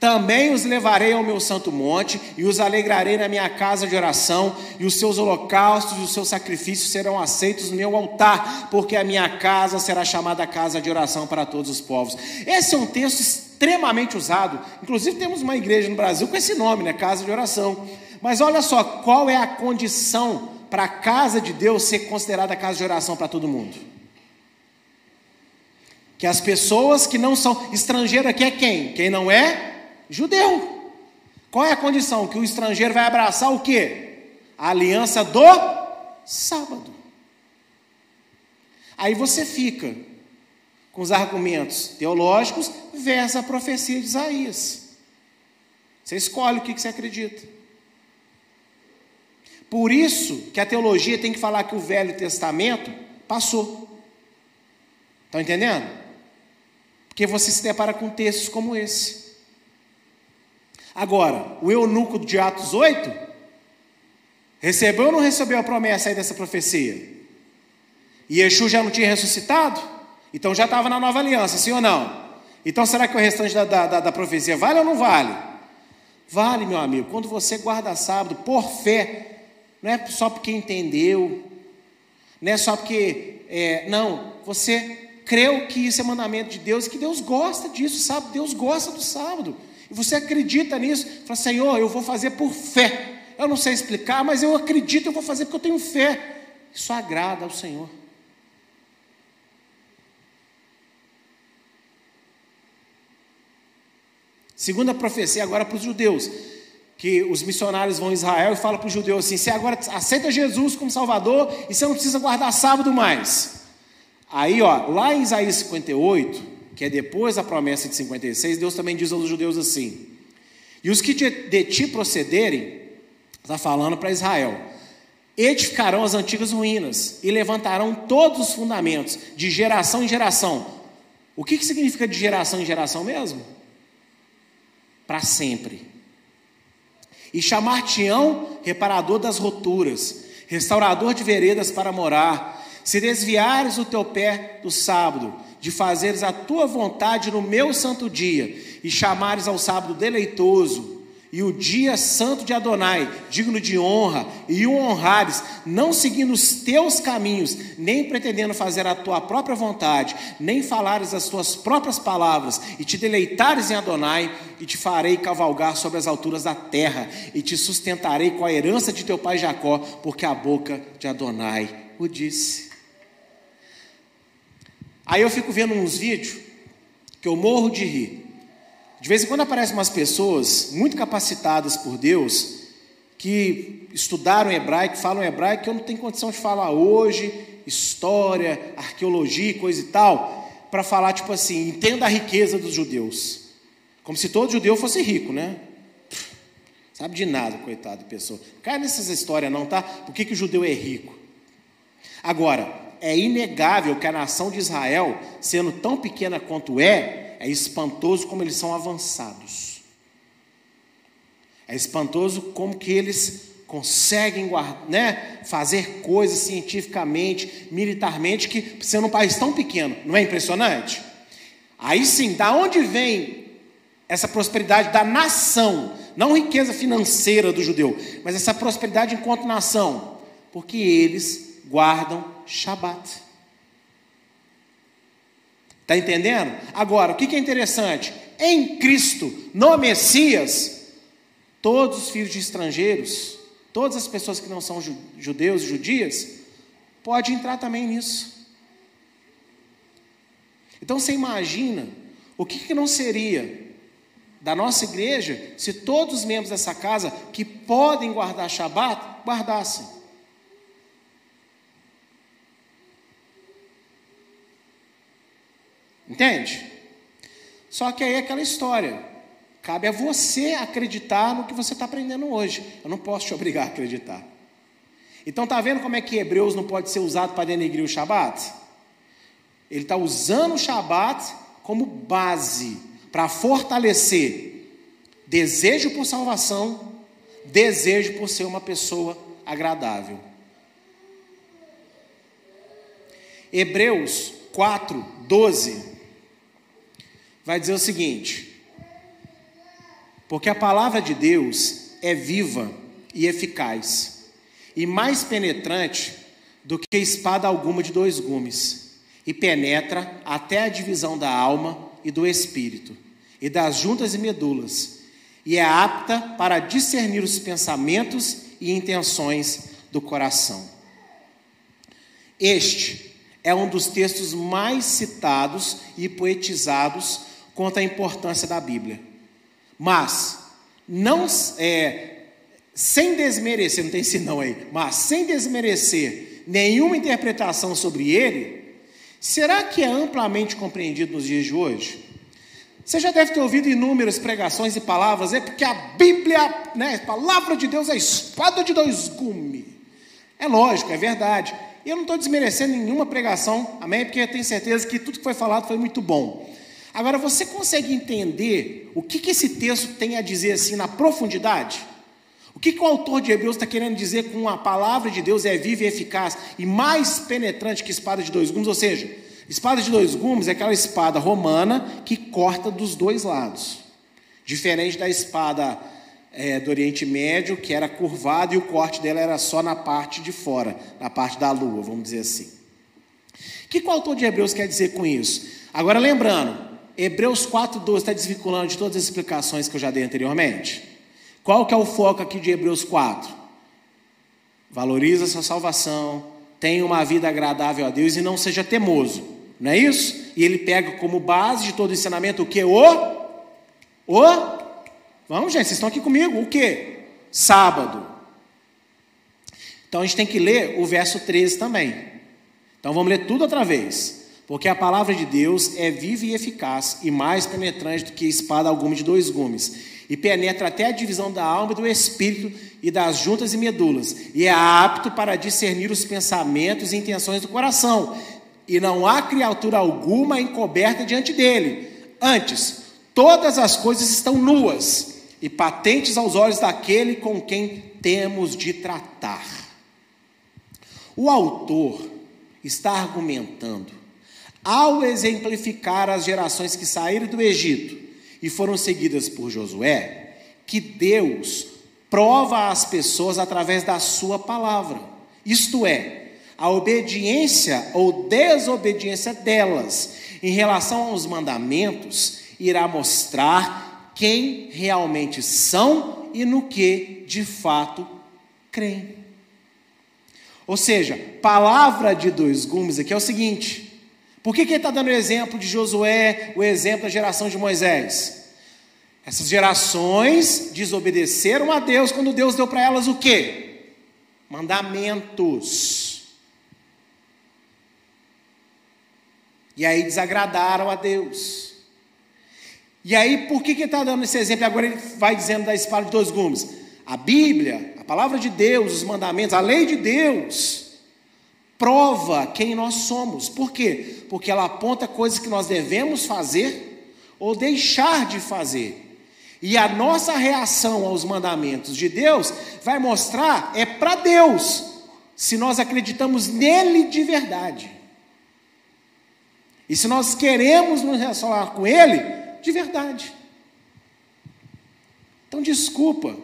Também os levarei ao meu santo monte e os alegrarei na minha casa de oração, e os seus holocaustos e os seus sacrifícios serão aceitos no meu altar, porque a minha casa será chamada casa de oração para todos os povos. Esse é um texto extremamente usado, inclusive temos uma igreja no Brasil com esse nome, né? Casa de oração. Mas olha só, qual é a condição para a casa de Deus ser considerada casa de oração para todo mundo? que as pessoas que não são estrangeiro aqui é quem? Quem não é judeu. Qual é a condição? Que o estrangeiro vai abraçar o quê? A aliança do sábado. Aí você fica com os argumentos teológicos versus a profecia de Isaías. Você escolhe o que você acredita. Por isso que a teologia tem que falar que o Velho Testamento passou. Estão entendendo? Porque você se depara com textos como esse. Agora, o eunuco de Atos 8 recebeu ou não recebeu a promessa aí dessa profecia? E Yeshua já não tinha ressuscitado? Então já estava na nova aliança, sim ou não? Então será que o restante da, da, da profecia vale ou não vale? Vale, meu amigo, quando você guarda sábado por fé, não é só porque entendeu, não é só porque. É, não, você creu que isso é mandamento de Deus que Deus gosta disso, sabe? Deus gosta do sábado. E você acredita nisso, fala, Senhor, eu vou fazer por fé. Eu não sei explicar, mas eu acredito, eu vou fazer porque eu tenho fé. Isso agrada ao Senhor. Segunda profecia agora para os judeus, que os missionários vão a Israel e falam para os judeus assim: você agora aceita Jesus como Salvador e você não precisa guardar sábado mais. Aí, ó, lá em Isaías 58, que é depois da promessa de 56, Deus também diz aos judeus assim: E os que de ti procederem, está falando para Israel, edificarão as antigas ruínas e levantarão todos os fundamentos, de geração em geração. O que, que significa de geração em geração mesmo? Para sempre. E chamar-te-ão reparador das roturas, restaurador de veredas para morar, se desviares o teu pé do sábado, de fazeres a tua vontade no meu santo dia, e chamares ao sábado deleitoso, e o dia santo de Adonai, digno de honra, e o honrares, não seguindo os teus caminhos, nem pretendendo fazer a tua própria vontade, nem falares as tuas próprias palavras, e te deleitares em Adonai, e te farei cavalgar sobre as alturas da terra, e te sustentarei com a herança de teu pai Jacó, porque a boca de Adonai o disse. Aí eu fico vendo uns vídeos que eu morro de rir. De vez em quando aparecem umas pessoas muito capacitadas por Deus que estudaram hebraico, falam hebraico, que eu não tenho condição de falar hoje, história, arqueologia, coisa e tal, para falar tipo assim, entenda a riqueza dos judeus. Como se todo judeu fosse rico, né? Sabe de nada, coitado de pessoa. Cai nessas histórias não, tá? Por que, que o judeu é rico? Agora, é inegável que a nação de Israel, sendo tão pequena quanto é, é espantoso como eles são avançados. É espantoso como que eles conseguem né, fazer coisas cientificamente, militarmente, que sendo um país tão pequeno, não é impressionante? Aí sim, da onde vem essa prosperidade da nação, não riqueza financeira do judeu, mas essa prosperidade enquanto nação? Porque eles guardam Shabat. Está entendendo? Agora, o que é interessante? Em Cristo, no Messias, todos os filhos de estrangeiros, todas as pessoas que não são judeus, judias, podem entrar também nisso. Então você imagina o que, que não seria da nossa igreja se todos os membros dessa casa que podem guardar Shabat guardassem. Entende? Só que aí é aquela história. Cabe a você acreditar no que você está aprendendo hoje. Eu não posso te [laughs] obrigar a acreditar. Então tá vendo como é que Hebreus não pode ser usado para denegrir o Shabat? Ele está usando o Shabat como base para fortalecer desejo por salvação, desejo por ser uma pessoa agradável. Hebreus 4, 12 vai dizer o seguinte: porque a palavra de Deus é viva e eficaz, e mais penetrante do que espada alguma de dois gumes, e penetra até a divisão da alma e do espírito, e das juntas e medulas, e é apta para discernir os pensamentos e intenções do coração. Este é um dos textos mais citados e poetizados quanto à importância da Bíblia. Mas, não é, sem desmerecer, não tem senão aí, mas sem desmerecer nenhuma interpretação sobre ele, será que é amplamente compreendido nos dias de hoje? Você já deve ter ouvido inúmeras pregações e palavras, é porque a Bíblia, né, a palavra de Deus é espada de dois gumes. É lógico, é verdade. E eu não estou desmerecendo nenhuma pregação, amém? Porque eu tenho certeza que tudo que foi falado foi muito bom. Agora, você consegue entender o que, que esse texto tem a dizer assim na profundidade? O que, que o autor de Hebreus está querendo dizer com a palavra de Deus é viva e eficaz e mais penetrante que espada de dois gumes? Ou seja, espada de dois gumes é aquela espada romana que corta dos dois lados, diferente da espada é, do Oriente Médio, que era curvada e o corte dela era só na parte de fora, na parte da lua, vamos dizer assim. O que, que o autor de Hebreus quer dizer com isso? Agora, lembrando, Hebreus 4,12 está desvinculando de todas as explicações que eu já dei anteriormente. Qual que é o foco aqui de Hebreus 4? Valoriza sua salvação, tenha uma vida agradável a Deus e não seja temoso. Não é isso? E ele pega como base de todo o ensinamento o que? O? O? Vamos, gente, vocês estão aqui comigo. O que? Sábado. Então a gente tem que ler o verso 13 também. Então vamos ler tudo outra vez. Porque a palavra de Deus é viva e eficaz, e mais penetrante do que espada alguma de dois gumes, e penetra até a divisão da alma e do espírito e das juntas e medulas, e é apto para discernir os pensamentos e intenções do coração. E não há criatura alguma encoberta diante dele. Antes, todas as coisas estão nuas e patentes aos olhos daquele com quem temos de tratar. O autor está argumentando ao exemplificar as gerações que saíram do Egito e foram seguidas por Josué, que Deus prova às pessoas através da sua palavra, isto é, a obediência ou desobediência delas em relação aos mandamentos irá mostrar quem realmente são e no que de fato creem. Ou seja, palavra de dois gumes aqui é o seguinte: por que, que ele está dando o exemplo de Josué, o exemplo da geração de Moisés? Essas gerações desobedeceram a Deus quando Deus deu para elas o quê? Mandamentos. E aí desagradaram a Deus. E aí, por que, que ele está dando esse exemplo? Agora ele vai dizendo da espada de dois gumes. A Bíblia, a palavra de Deus, os mandamentos, a lei de Deus, prova quem nós somos. Por quê? Porque ela aponta coisas que nós devemos fazer ou deixar de fazer. E a nossa reação aos mandamentos de Deus vai mostrar é para Deus, se nós acreditamos nele de verdade. E se nós queremos nos relacionar com ele de verdade. Então, desculpa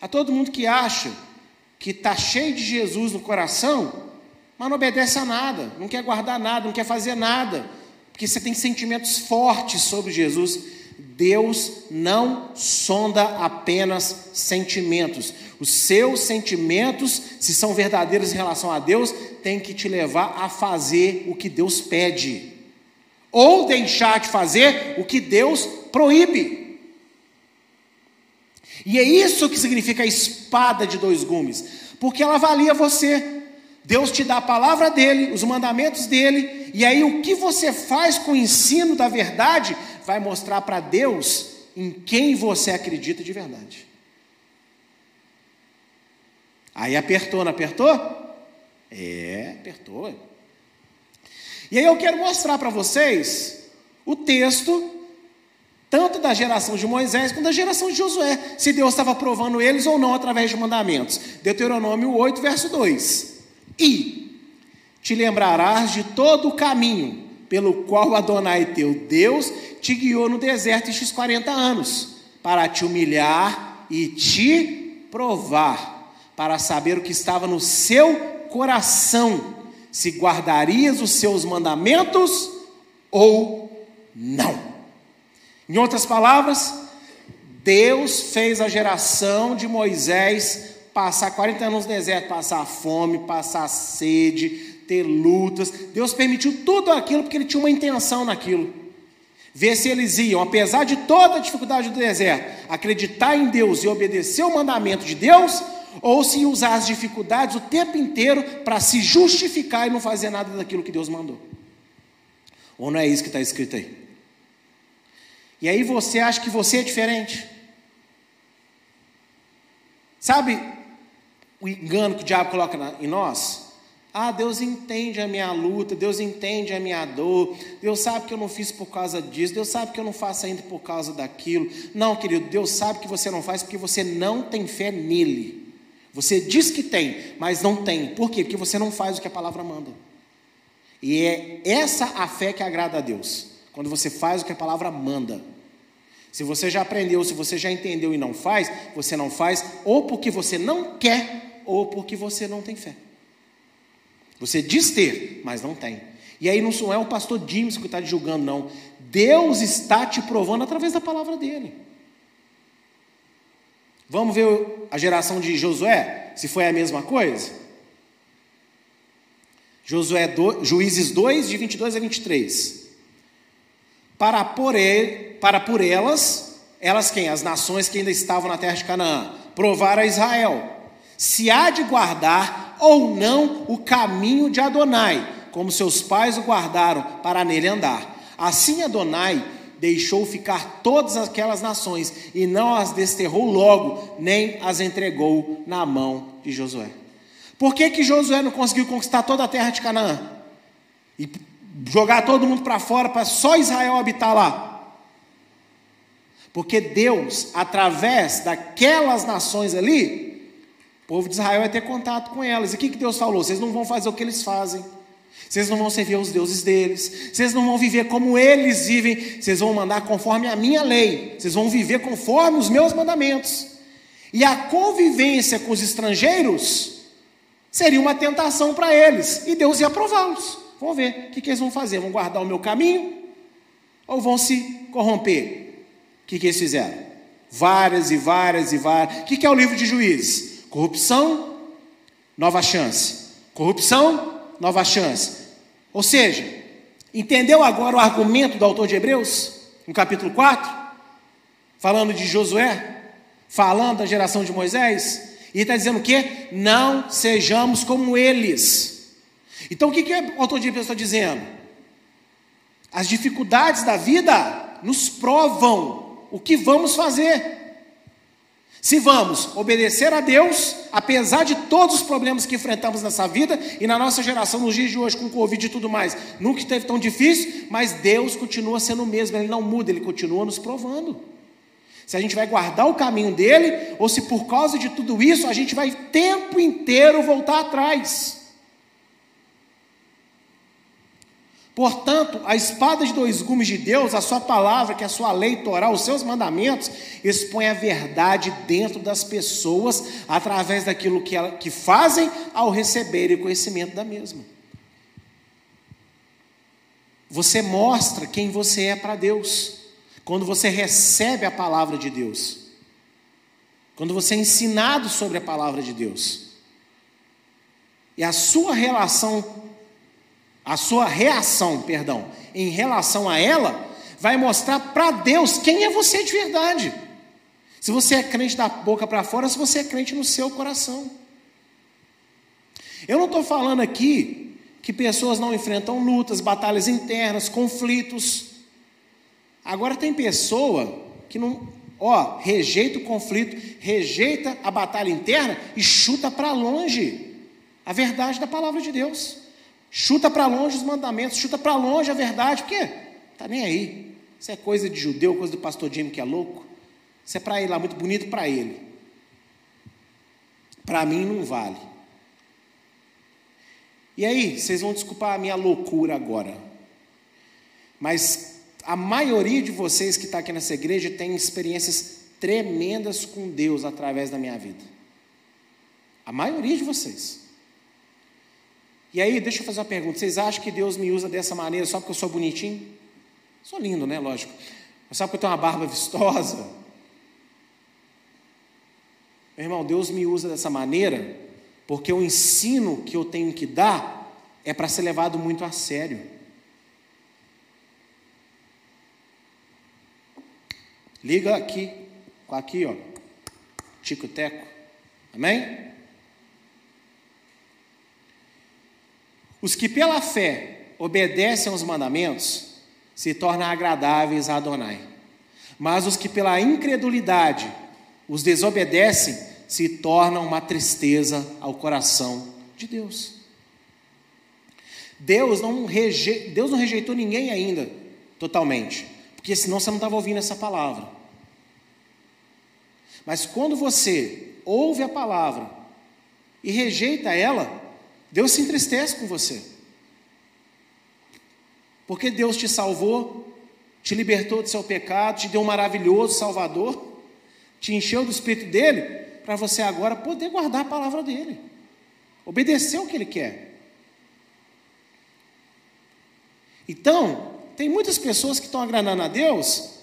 a todo mundo que acha que está cheio de Jesus no coração, mas não obedece a nada, não quer guardar nada, não quer fazer nada, porque você tem sentimentos fortes sobre Jesus. Deus não sonda apenas sentimentos. Os seus sentimentos, se são verdadeiros em relação a Deus, tem que te levar a fazer o que Deus pede, ou deixar de fazer o que Deus proíbe. E é isso que significa a espada de dois gumes, porque ela avalia você. Deus te dá a palavra dele, os mandamentos dele, e aí o que você faz com o ensino da verdade vai mostrar para Deus em quem você acredita de verdade. Aí apertou, não apertou? É, apertou. E aí eu quero mostrar para vocês o texto, tanto da geração de Moisés quanto da geração de Josué, se Deus estava provando eles ou não através de mandamentos. Deuteronômio 8, verso 2. E te lembrarás de todo o caminho pelo qual Adonai teu Deus te guiou no deserto estes 40 anos, para te humilhar e te provar, para saber o que estava no seu coração, se guardarias os seus mandamentos ou não. Em outras palavras, Deus fez a geração de Moisés passar 40 anos no deserto, passar fome, passar sede, ter lutas. Deus permitiu tudo aquilo porque Ele tinha uma intenção naquilo. Ver se eles iam, apesar de toda a dificuldade do deserto, acreditar em Deus e obedecer o mandamento de Deus, ou se usar as dificuldades o tempo inteiro para se justificar e não fazer nada daquilo que Deus mandou. Ou não é isso que está escrito aí? E aí você acha que você é diferente? Sabe o engano que o diabo coloca em nós? Ah, Deus entende a minha luta, Deus entende a minha dor, Deus sabe que eu não fiz por causa disso, Deus sabe que eu não faço ainda por causa daquilo. Não, querido, Deus sabe que você não faz porque você não tem fé nele. Você diz que tem, mas não tem. Por quê? Porque você não faz o que a palavra manda. E é essa a fé que agrada a Deus, quando você faz o que a palavra manda. Se você já aprendeu, se você já entendeu e não faz, você não faz ou porque você não quer ou porque você não tem fé. Você diz ter, mas não tem. E aí não é o pastor James que está te julgando, não. Deus está te provando através da palavra dele. Vamos ver a geração de Josué, se foi a mesma coisa? Josué do, Juízes 2, de 22 a 23. Para por, ele, para por elas, elas quem? As nações que ainda estavam na terra de Canaã, provar a Israel, se há de guardar ou não o caminho de Adonai, como seus pais o guardaram para nele andar. Assim Adonai deixou ficar todas aquelas nações e não as desterrou logo, nem as entregou na mão de Josué. Por que, que Josué não conseguiu conquistar toda a terra de Canaã? E jogar todo mundo para fora para só Israel habitar lá? Porque Deus, através daquelas nações ali, o povo de Israel vai ter contato com elas. E o que, que Deus falou? Vocês não vão fazer o que eles fazem. Vocês não vão servir aos deuses deles. Vocês não vão viver como eles vivem. Vocês vão mandar conforme a minha lei. Vocês vão viver conforme os meus mandamentos. E a convivência com os estrangeiros seria uma tentação para eles. E Deus ia aprová-los. Vamos ver o que, que, eles vão fazer. Vão guardar o meu caminho? Ou vão se corromper? O que, que eles fizeram? Várias e várias e várias. O que, que é o livro de juízes? Corrupção, nova chance. Corrupção, nova chance. Ou seja, entendeu agora o argumento do autor de Hebreus, no capítulo 4? Falando de Josué, falando da geração de Moisés, e está dizendo o quê? Não sejamos como eles. Então o que, que o autor de Hebreus está dizendo? As dificuldades da vida nos provam o que vamos fazer. Se vamos obedecer a Deus, apesar de todos os problemas que enfrentamos nessa vida e na nossa geração, nos dias de hoje, com Covid e tudo mais, nunca esteve tão difícil, mas Deus continua sendo o mesmo, Ele não muda, Ele continua nos provando. Se a gente vai guardar o caminho dele, ou se por causa de tudo isso a gente vai tempo inteiro voltar atrás. Portanto, a espada de dois gumes de Deus, a sua palavra, que é a sua lei Torá, os seus mandamentos, expõe a verdade dentro das pessoas através daquilo que, ela, que fazem ao receberem conhecimento da mesma. Você mostra quem você é para Deus quando você recebe a palavra de Deus, quando você é ensinado sobre a palavra de Deus. E a sua relação a sua reação, perdão, em relação a ela, vai mostrar para Deus quem é você de verdade. Se você é crente da boca para fora, se você é crente no seu coração. Eu não estou falando aqui que pessoas não enfrentam lutas, batalhas internas, conflitos. Agora tem pessoa que não, ó, rejeita o conflito, rejeita a batalha interna e chuta para longe a verdade da palavra de Deus. Chuta para longe os mandamentos, chuta para longe a verdade, porque tá nem aí. Isso é coisa de judeu, coisa do pastor Jimmy que é louco. Isso é para ele lá, muito bonito para ele. Para mim não vale. E aí, vocês vão desculpar a minha loucura agora. Mas a maioria de vocês que está aqui nessa igreja tem experiências tremendas com Deus através da minha vida. A maioria de vocês. E aí, deixa eu fazer uma pergunta: vocês acham que Deus me usa dessa maneira só porque eu sou bonitinho? Sou lindo, né? Lógico. Mas só porque eu tenho uma barba vistosa? Meu irmão, Deus me usa dessa maneira porque o ensino que eu tenho que dar é para ser levado muito a sério. Liga aqui, com aqui, ó, Tico Teco. Amém? Os que pela fé obedecem aos mandamentos se tornam agradáveis a Adonai. Mas os que pela incredulidade os desobedecem se tornam uma tristeza ao coração de Deus. Deus não, reje... Deus não rejeitou ninguém ainda totalmente, porque senão você não estava ouvindo essa palavra. Mas quando você ouve a palavra e rejeita ela, Deus se entristece com você. Porque Deus te salvou, te libertou do seu pecado, te deu um maravilhoso Salvador, te encheu do Espírito dele, para você agora poder guardar a palavra dele, obedecer o que ele quer. Então, tem muitas pessoas que estão agradando a Deus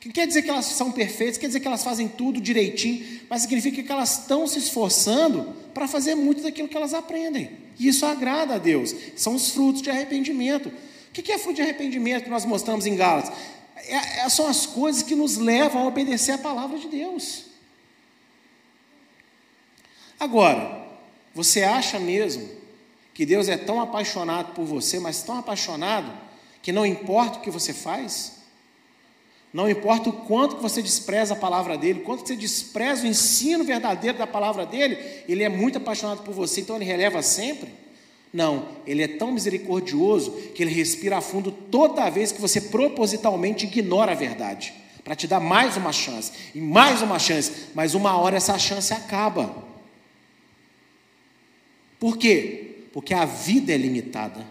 que quer dizer que elas são perfeitas, quer dizer que elas fazem tudo direitinho, mas significa que elas estão se esforçando para fazer muito daquilo que elas aprendem. E isso agrada a Deus. São os frutos de arrependimento. O que é fruto de arrependimento que nós mostramos em Gálatas? É, é, são as coisas que nos levam a obedecer a palavra de Deus. Agora, você acha mesmo que Deus é tão apaixonado por você, mas tão apaixonado, que não importa o que você faz? Não importa o quanto que você despreza a palavra dele, o quanto você despreza o ensino verdadeiro da palavra dele, ele é muito apaixonado por você, então ele releva sempre. Não, ele é tão misericordioso que ele respira fundo toda vez que você propositalmente ignora a verdade, para te dar mais uma chance, e mais uma chance, mas uma hora essa chance acaba. Por quê? Porque a vida é limitada.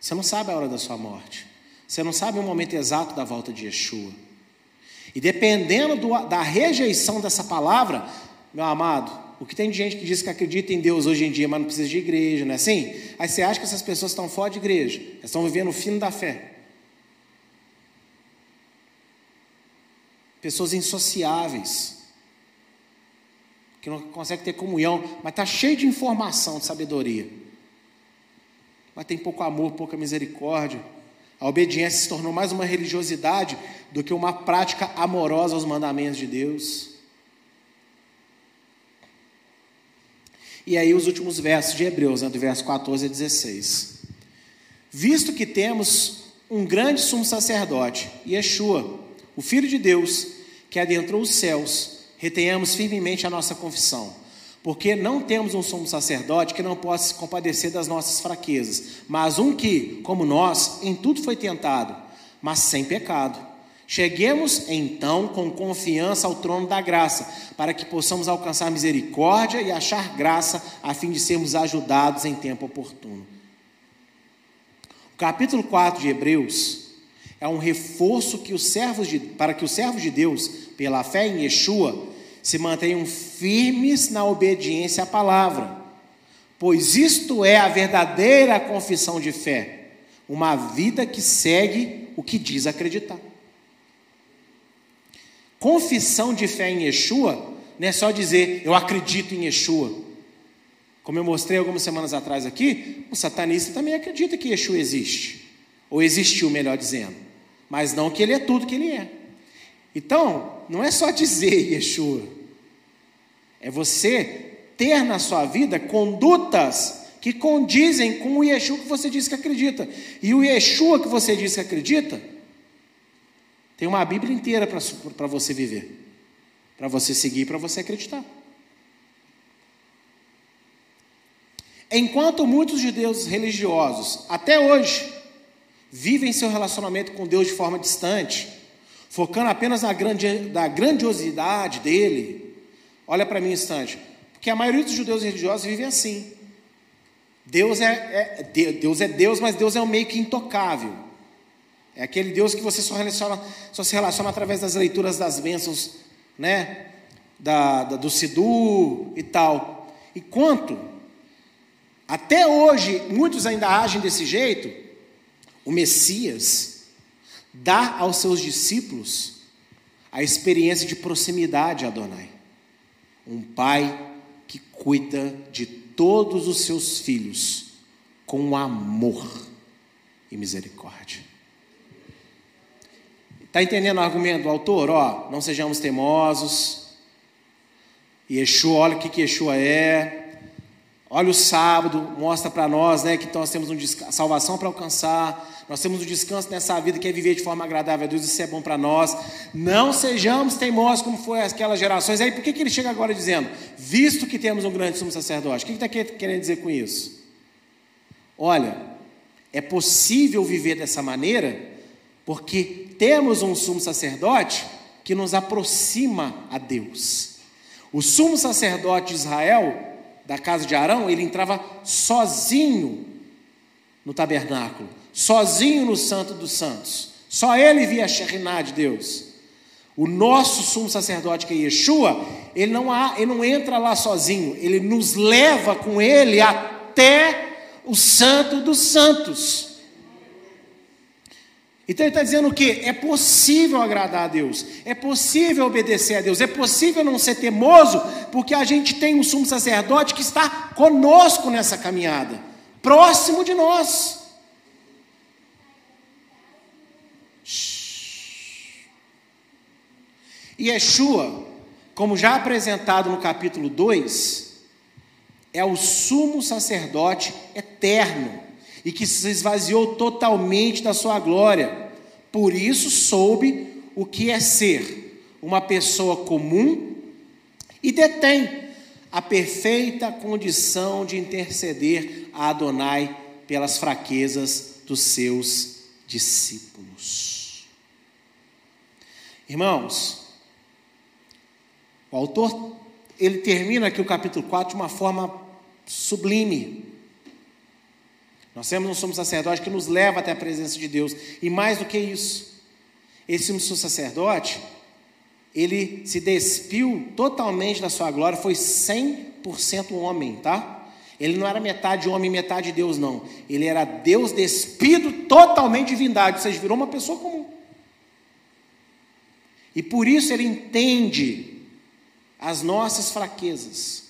Você não sabe a hora da sua morte. Você não sabe o momento exato da volta de Yeshua. E dependendo do, da rejeição dessa palavra, meu amado, o que tem de gente que diz que acredita em Deus hoje em dia, mas não precisa de igreja, não é assim? Aí você acha que essas pessoas estão fora de igreja, elas estão vivendo o fim da fé. Pessoas insociáveis, que não conseguem ter comunhão, mas está cheio de informação, de sabedoria. Mas tem pouco amor, pouca misericórdia. A obediência se tornou mais uma religiosidade do que uma prática amorosa aos mandamentos de Deus. E aí os últimos versos de Hebreus, né, do verso 14 a 16. Visto que temos um grande sumo sacerdote, Yeshua, o Filho de Deus, que adentrou os céus, retenhamos firmemente a nossa confissão porque não temos um sumo sacerdote que não possa se compadecer das nossas fraquezas, mas um que, como nós, em tudo foi tentado, mas sem pecado. Cheguemos então com confiança ao trono da graça, para que possamos alcançar misericórdia e achar graça, a fim de sermos ajudados em tempo oportuno. O capítulo 4 de Hebreus é um reforço que os servos de, para que os servos de Deus, pela fé em Yeshua, se mantenham firmes na obediência à palavra, pois isto é a verdadeira confissão de fé, uma vida que segue o que diz acreditar. Confissão de fé em Yeshua não é só dizer eu acredito em Yeshua. Como eu mostrei algumas semanas atrás aqui, o satanista também acredita que Yeshua existe, ou existiu, melhor dizendo, mas não que ele é tudo que ele é. Então, não é só dizer [laughs] Yeshua, é você ter na sua vida condutas que condizem com o Yeshua que você diz que acredita. E o Yeshua que você diz que acredita tem uma Bíblia inteira para você viver, para você seguir, para você acreditar. Enquanto muitos judeus religiosos, até hoje, vivem seu relacionamento com Deus de forma distante, focando apenas na, grande, na grandiosidade dele, olha para mim um instante, porque a maioria dos judeus religiosos vivem assim. Deus é, é, Deus é Deus, mas Deus é um meio que intocável. É aquele Deus que você só, relaciona, só se relaciona através das leituras das bênçãos, né? Da, da, do Sidu e tal. E quanto, até hoje, muitos ainda agem desse jeito, o Messias dá aos seus discípulos a experiência de proximidade a Adonai. Um pai que cuida de todos os seus filhos com amor e misericórdia. Está entendendo o argumento do autor? Ó, não sejamos teimosos. Yeshua, olha o que, que Yeshua é. Olha o sábado, mostra para nós né, que nós temos uma salvação para alcançar. Nós temos um descanso nessa vida que é viver de forma agradável a Deus, isso é bom para nós. Não sejamos teimosos como foi aquelas gerações. Aí por que, que ele chega agora dizendo, visto que temos um grande sumo sacerdote? O que está querendo dizer com isso? Olha, é possível viver dessa maneira porque temos um sumo sacerdote que nos aproxima a Deus. O sumo sacerdote de Israel, da casa de Arão, ele entrava sozinho no tabernáculo, sozinho no Santo dos Santos. Só ele via a Shekhinah de Deus. O nosso sumo sacerdote, que é Yeshua, ele não, há, ele não entra lá sozinho, ele nos leva com ele até o Santo dos Santos. Então ele está dizendo o quê? É possível agradar a Deus, é possível obedecer a Deus, é possível não ser temoso, porque a gente tem um sumo sacerdote que está conosco nessa caminhada, próximo de nós. Yeshua, como já apresentado no capítulo 2, é o sumo sacerdote eterno e que se esvaziou totalmente da sua glória. Por isso soube o que é ser uma pessoa comum e detém a perfeita condição de interceder a Adonai pelas fraquezas dos seus discípulos. Irmãos, o autor ele termina aqui o capítulo 4 de uma forma sublime. Nós temos um sumo sacerdote que nos leva até a presença de Deus. E mais do que isso, esse sumo sacerdote, ele se despiu totalmente da sua glória, foi 100% homem, tá? Ele não era metade homem, metade Deus, não. Ele era Deus despido totalmente de divindade, seja, virou uma pessoa comum. E por isso ele entende as nossas fraquezas.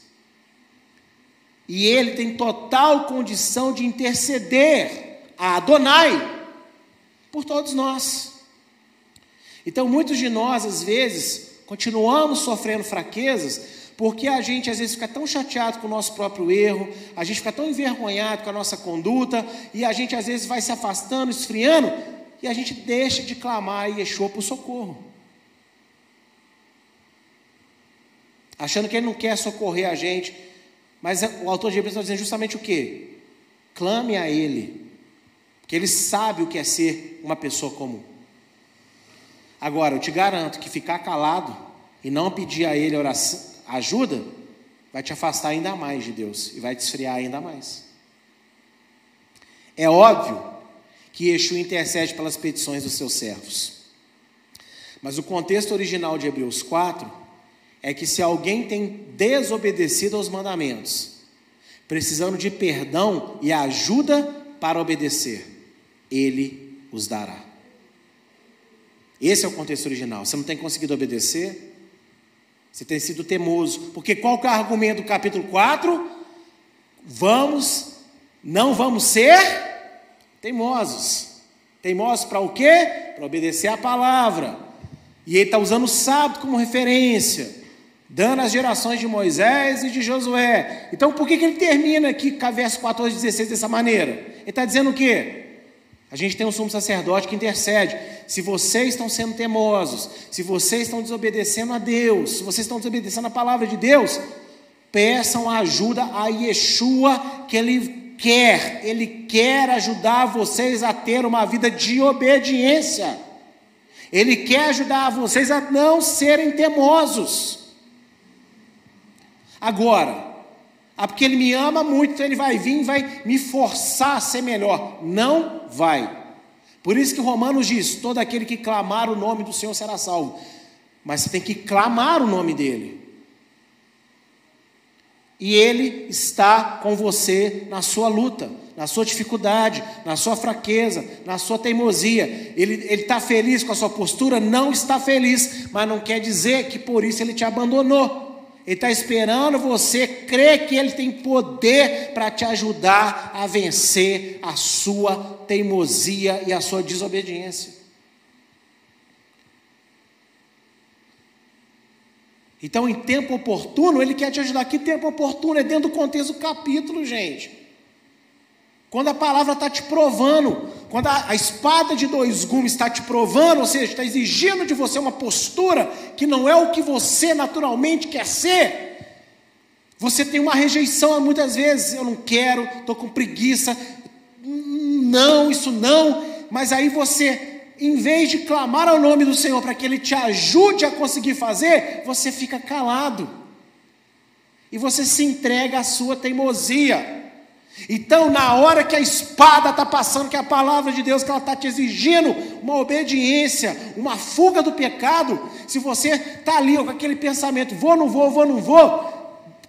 E ele tem total condição de interceder a Adonai por todos nós. Então, muitos de nós, às vezes, continuamos sofrendo fraquezas porque a gente às vezes fica tão chateado com o nosso próprio erro, a gente fica tão envergonhado com a nossa conduta, e a gente às vezes vai se afastando, esfriando, e a gente deixa de clamar e Yeshua por socorro. Achando que ele não quer socorrer a gente, mas o autor de Hebreus está dizendo justamente o quê? Clame a Ele, porque Ele sabe o que é ser uma pessoa comum. Agora, eu te garanto que ficar calado e não pedir a Ele oração, ajuda, vai te afastar ainda mais de Deus e vai te esfriar ainda mais. É óbvio que Yeshua intercede pelas petições dos seus servos. Mas o contexto original de Hebreus 4 é que se alguém tem desobedecido aos mandamentos, precisando de perdão e ajuda para obedecer, ele os dará. Esse é o contexto original. Você não tem conseguido obedecer? Você tem sido teimoso. Porque qual é o argumento do capítulo 4? Vamos, não vamos ser teimosos. Teimosos para o quê? Para obedecer a palavra. E ele está usando o sábado como referência, dando as gerações de Moisés e de Josué. Então, por que, que ele termina aqui verso 14 e 16 dessa maneira? Ele está dizendo o quê? A gente tem um sumo sacerdote que intercede. Se vocês estão sendo temosos, se vocês estão desobedecendo a Deus, se vocês estão desobedecendo a palavra de Deus, peçam ajuda a Yeshua que Ele quer. Ele quer ajudar vocês a ter uma vida de obediência. Ele quer ajudar vocês a não serem temosos. Agora, ah, porque ele me ama muito, então ele vai vir e vai me forçar a ser melhor. Não vai. Por isso que Romanos diz: todo aquele que clamar o nome do Senhor será salvo. Mas você tem que clamar o nome dele. E ele está com você na sua luta, na sua dificuldade, na sua fraqueza, na sua teimosia. Ele está feliz com a sua postura? Não está feliz, mas não quer dizer que por isso ele te abandonou. Ele está esperando você crer que Ele tem poder para te ajudar a vencer a sua teimosia e a sua desobediência. Então, em tempo oportuno, Ele quer te ajudar. Que tempo oportuno? É dentro do contexto do capítulo, gente. Quando a palavra está te provando, quando a, a, espada de dois gumes está te provando, ou seja, está exigindo de você uma postura que não é o que você naturalmente quer ser, você tem uma rejeição muitas vezes. Eu não quero, estou com preguiça, não, isso não. Mas aí você, em vez de clamar ao nome do Senhor para que Ele te ajude a conseguir fazer, você fica calado. E você se entrega à sua teimosia. Então, na hora que a espada está passando, que a palavra de Deus que ela está te exigindo uma obediência, uma fuga do pecado, se você está ali com aquele pensamento, vou, não vou, vou, não vou,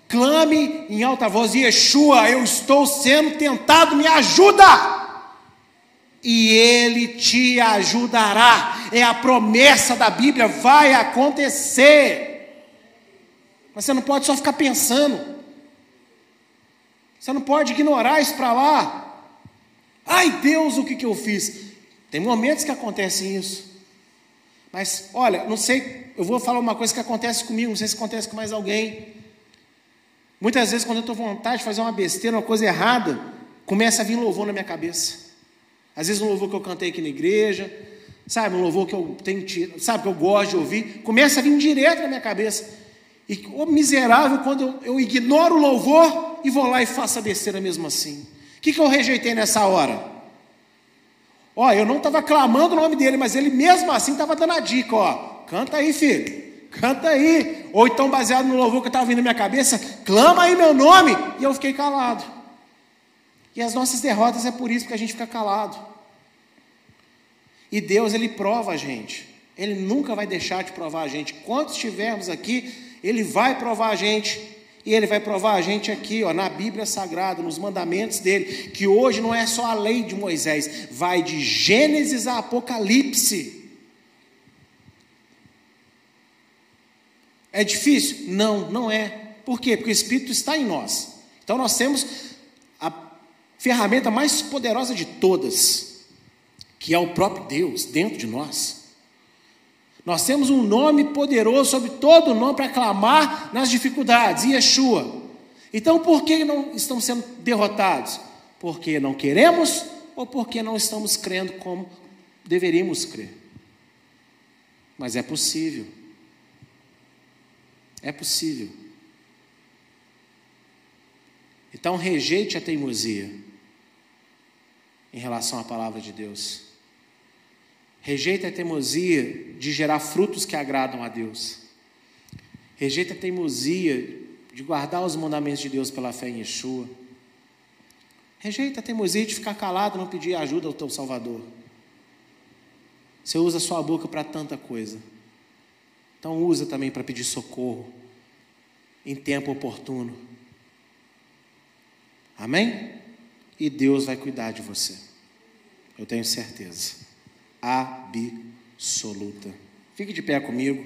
clame em alta voz, Yeshua, eu estou sendo tentado, me ajuda! E Ele te ajudará, é a promessa da Bíblia, vai acontecer. Mas você não pode só ficar pensando. Você não pode ignorar isso para lá. Ai Deus, o que, que eu fiz? Tem momentos que acontece isso. Mas, olha, não sei, eu vou falar uma coisa que acontece comigo, não sei se acontece com mais alguém. Muitas vezes, quando eu estou com vontade de fazer uma besteira, uma coisa errada, começa a vir louvor na minha cabeça. Às vezes, um louvor que eu cantei aqui na igreja, sabe, um louvor que eu tenho, sabe, que eu gosto de ouvir, começa a vir direto na minha cabeça. E o miserável, quando eu, eu ignoro o louvor e vou lá e faço a besteira mesmo assim. O que, que eu rejeitei nessa hora? Ó, eu não estava clamando o nome dele, mas ele mesmo assim estava dando a dica, ó. Canta aí, filho. Canta aí. Ou então, baseado no louvor que estava vindo na minha cabeça, clama aí meu nome. E eu fiquei calado. E as nossas derrotas é por isso que a gente fica calado. E Deus, Ele prova a gente. Ele nunca vai deixar de provar a gente. Quando estivermos aqui, ele vai provar a gente. E ele vai provar a gente aqui, ó, na Bíblia Sagrada, nos mandamentos dele, que hoje não é só a lei de Moisés, vai de Gênesis a Apocalipse. É difícil? Não, não é. Por quê? Porque o Espírito está em nós. Então nós temos a ferramenta mais poderosa de todas, que é o próprio Deus dentro de nós. Nós temos um nome poderoso sobre todo o nome para clamar nas dificuldades, Yeshua. Então por que não estamos sendo derrotados? Porque não queremos ou porque não estamos crendo como deveríamos crer? Mas é possível. É possível. Então rejeite a teimosia em relação à palavra de Deus. Rejeita a teimosia de gerar frutos que agradam a Deus. Rejeita a teimosia de guardar os mandamentos de Deus pela fé em Yeshua. Rejeita a teimosia de ficar calado e não pedir ajuda ao teu Salvador. Você usa a sua boca para tanta coisa. Então usa também para pedir socorro em tempo oportuno. Amém? E Deus vai cuidar de você. Eu tenho certeza absoluta. Fique de pé comigo.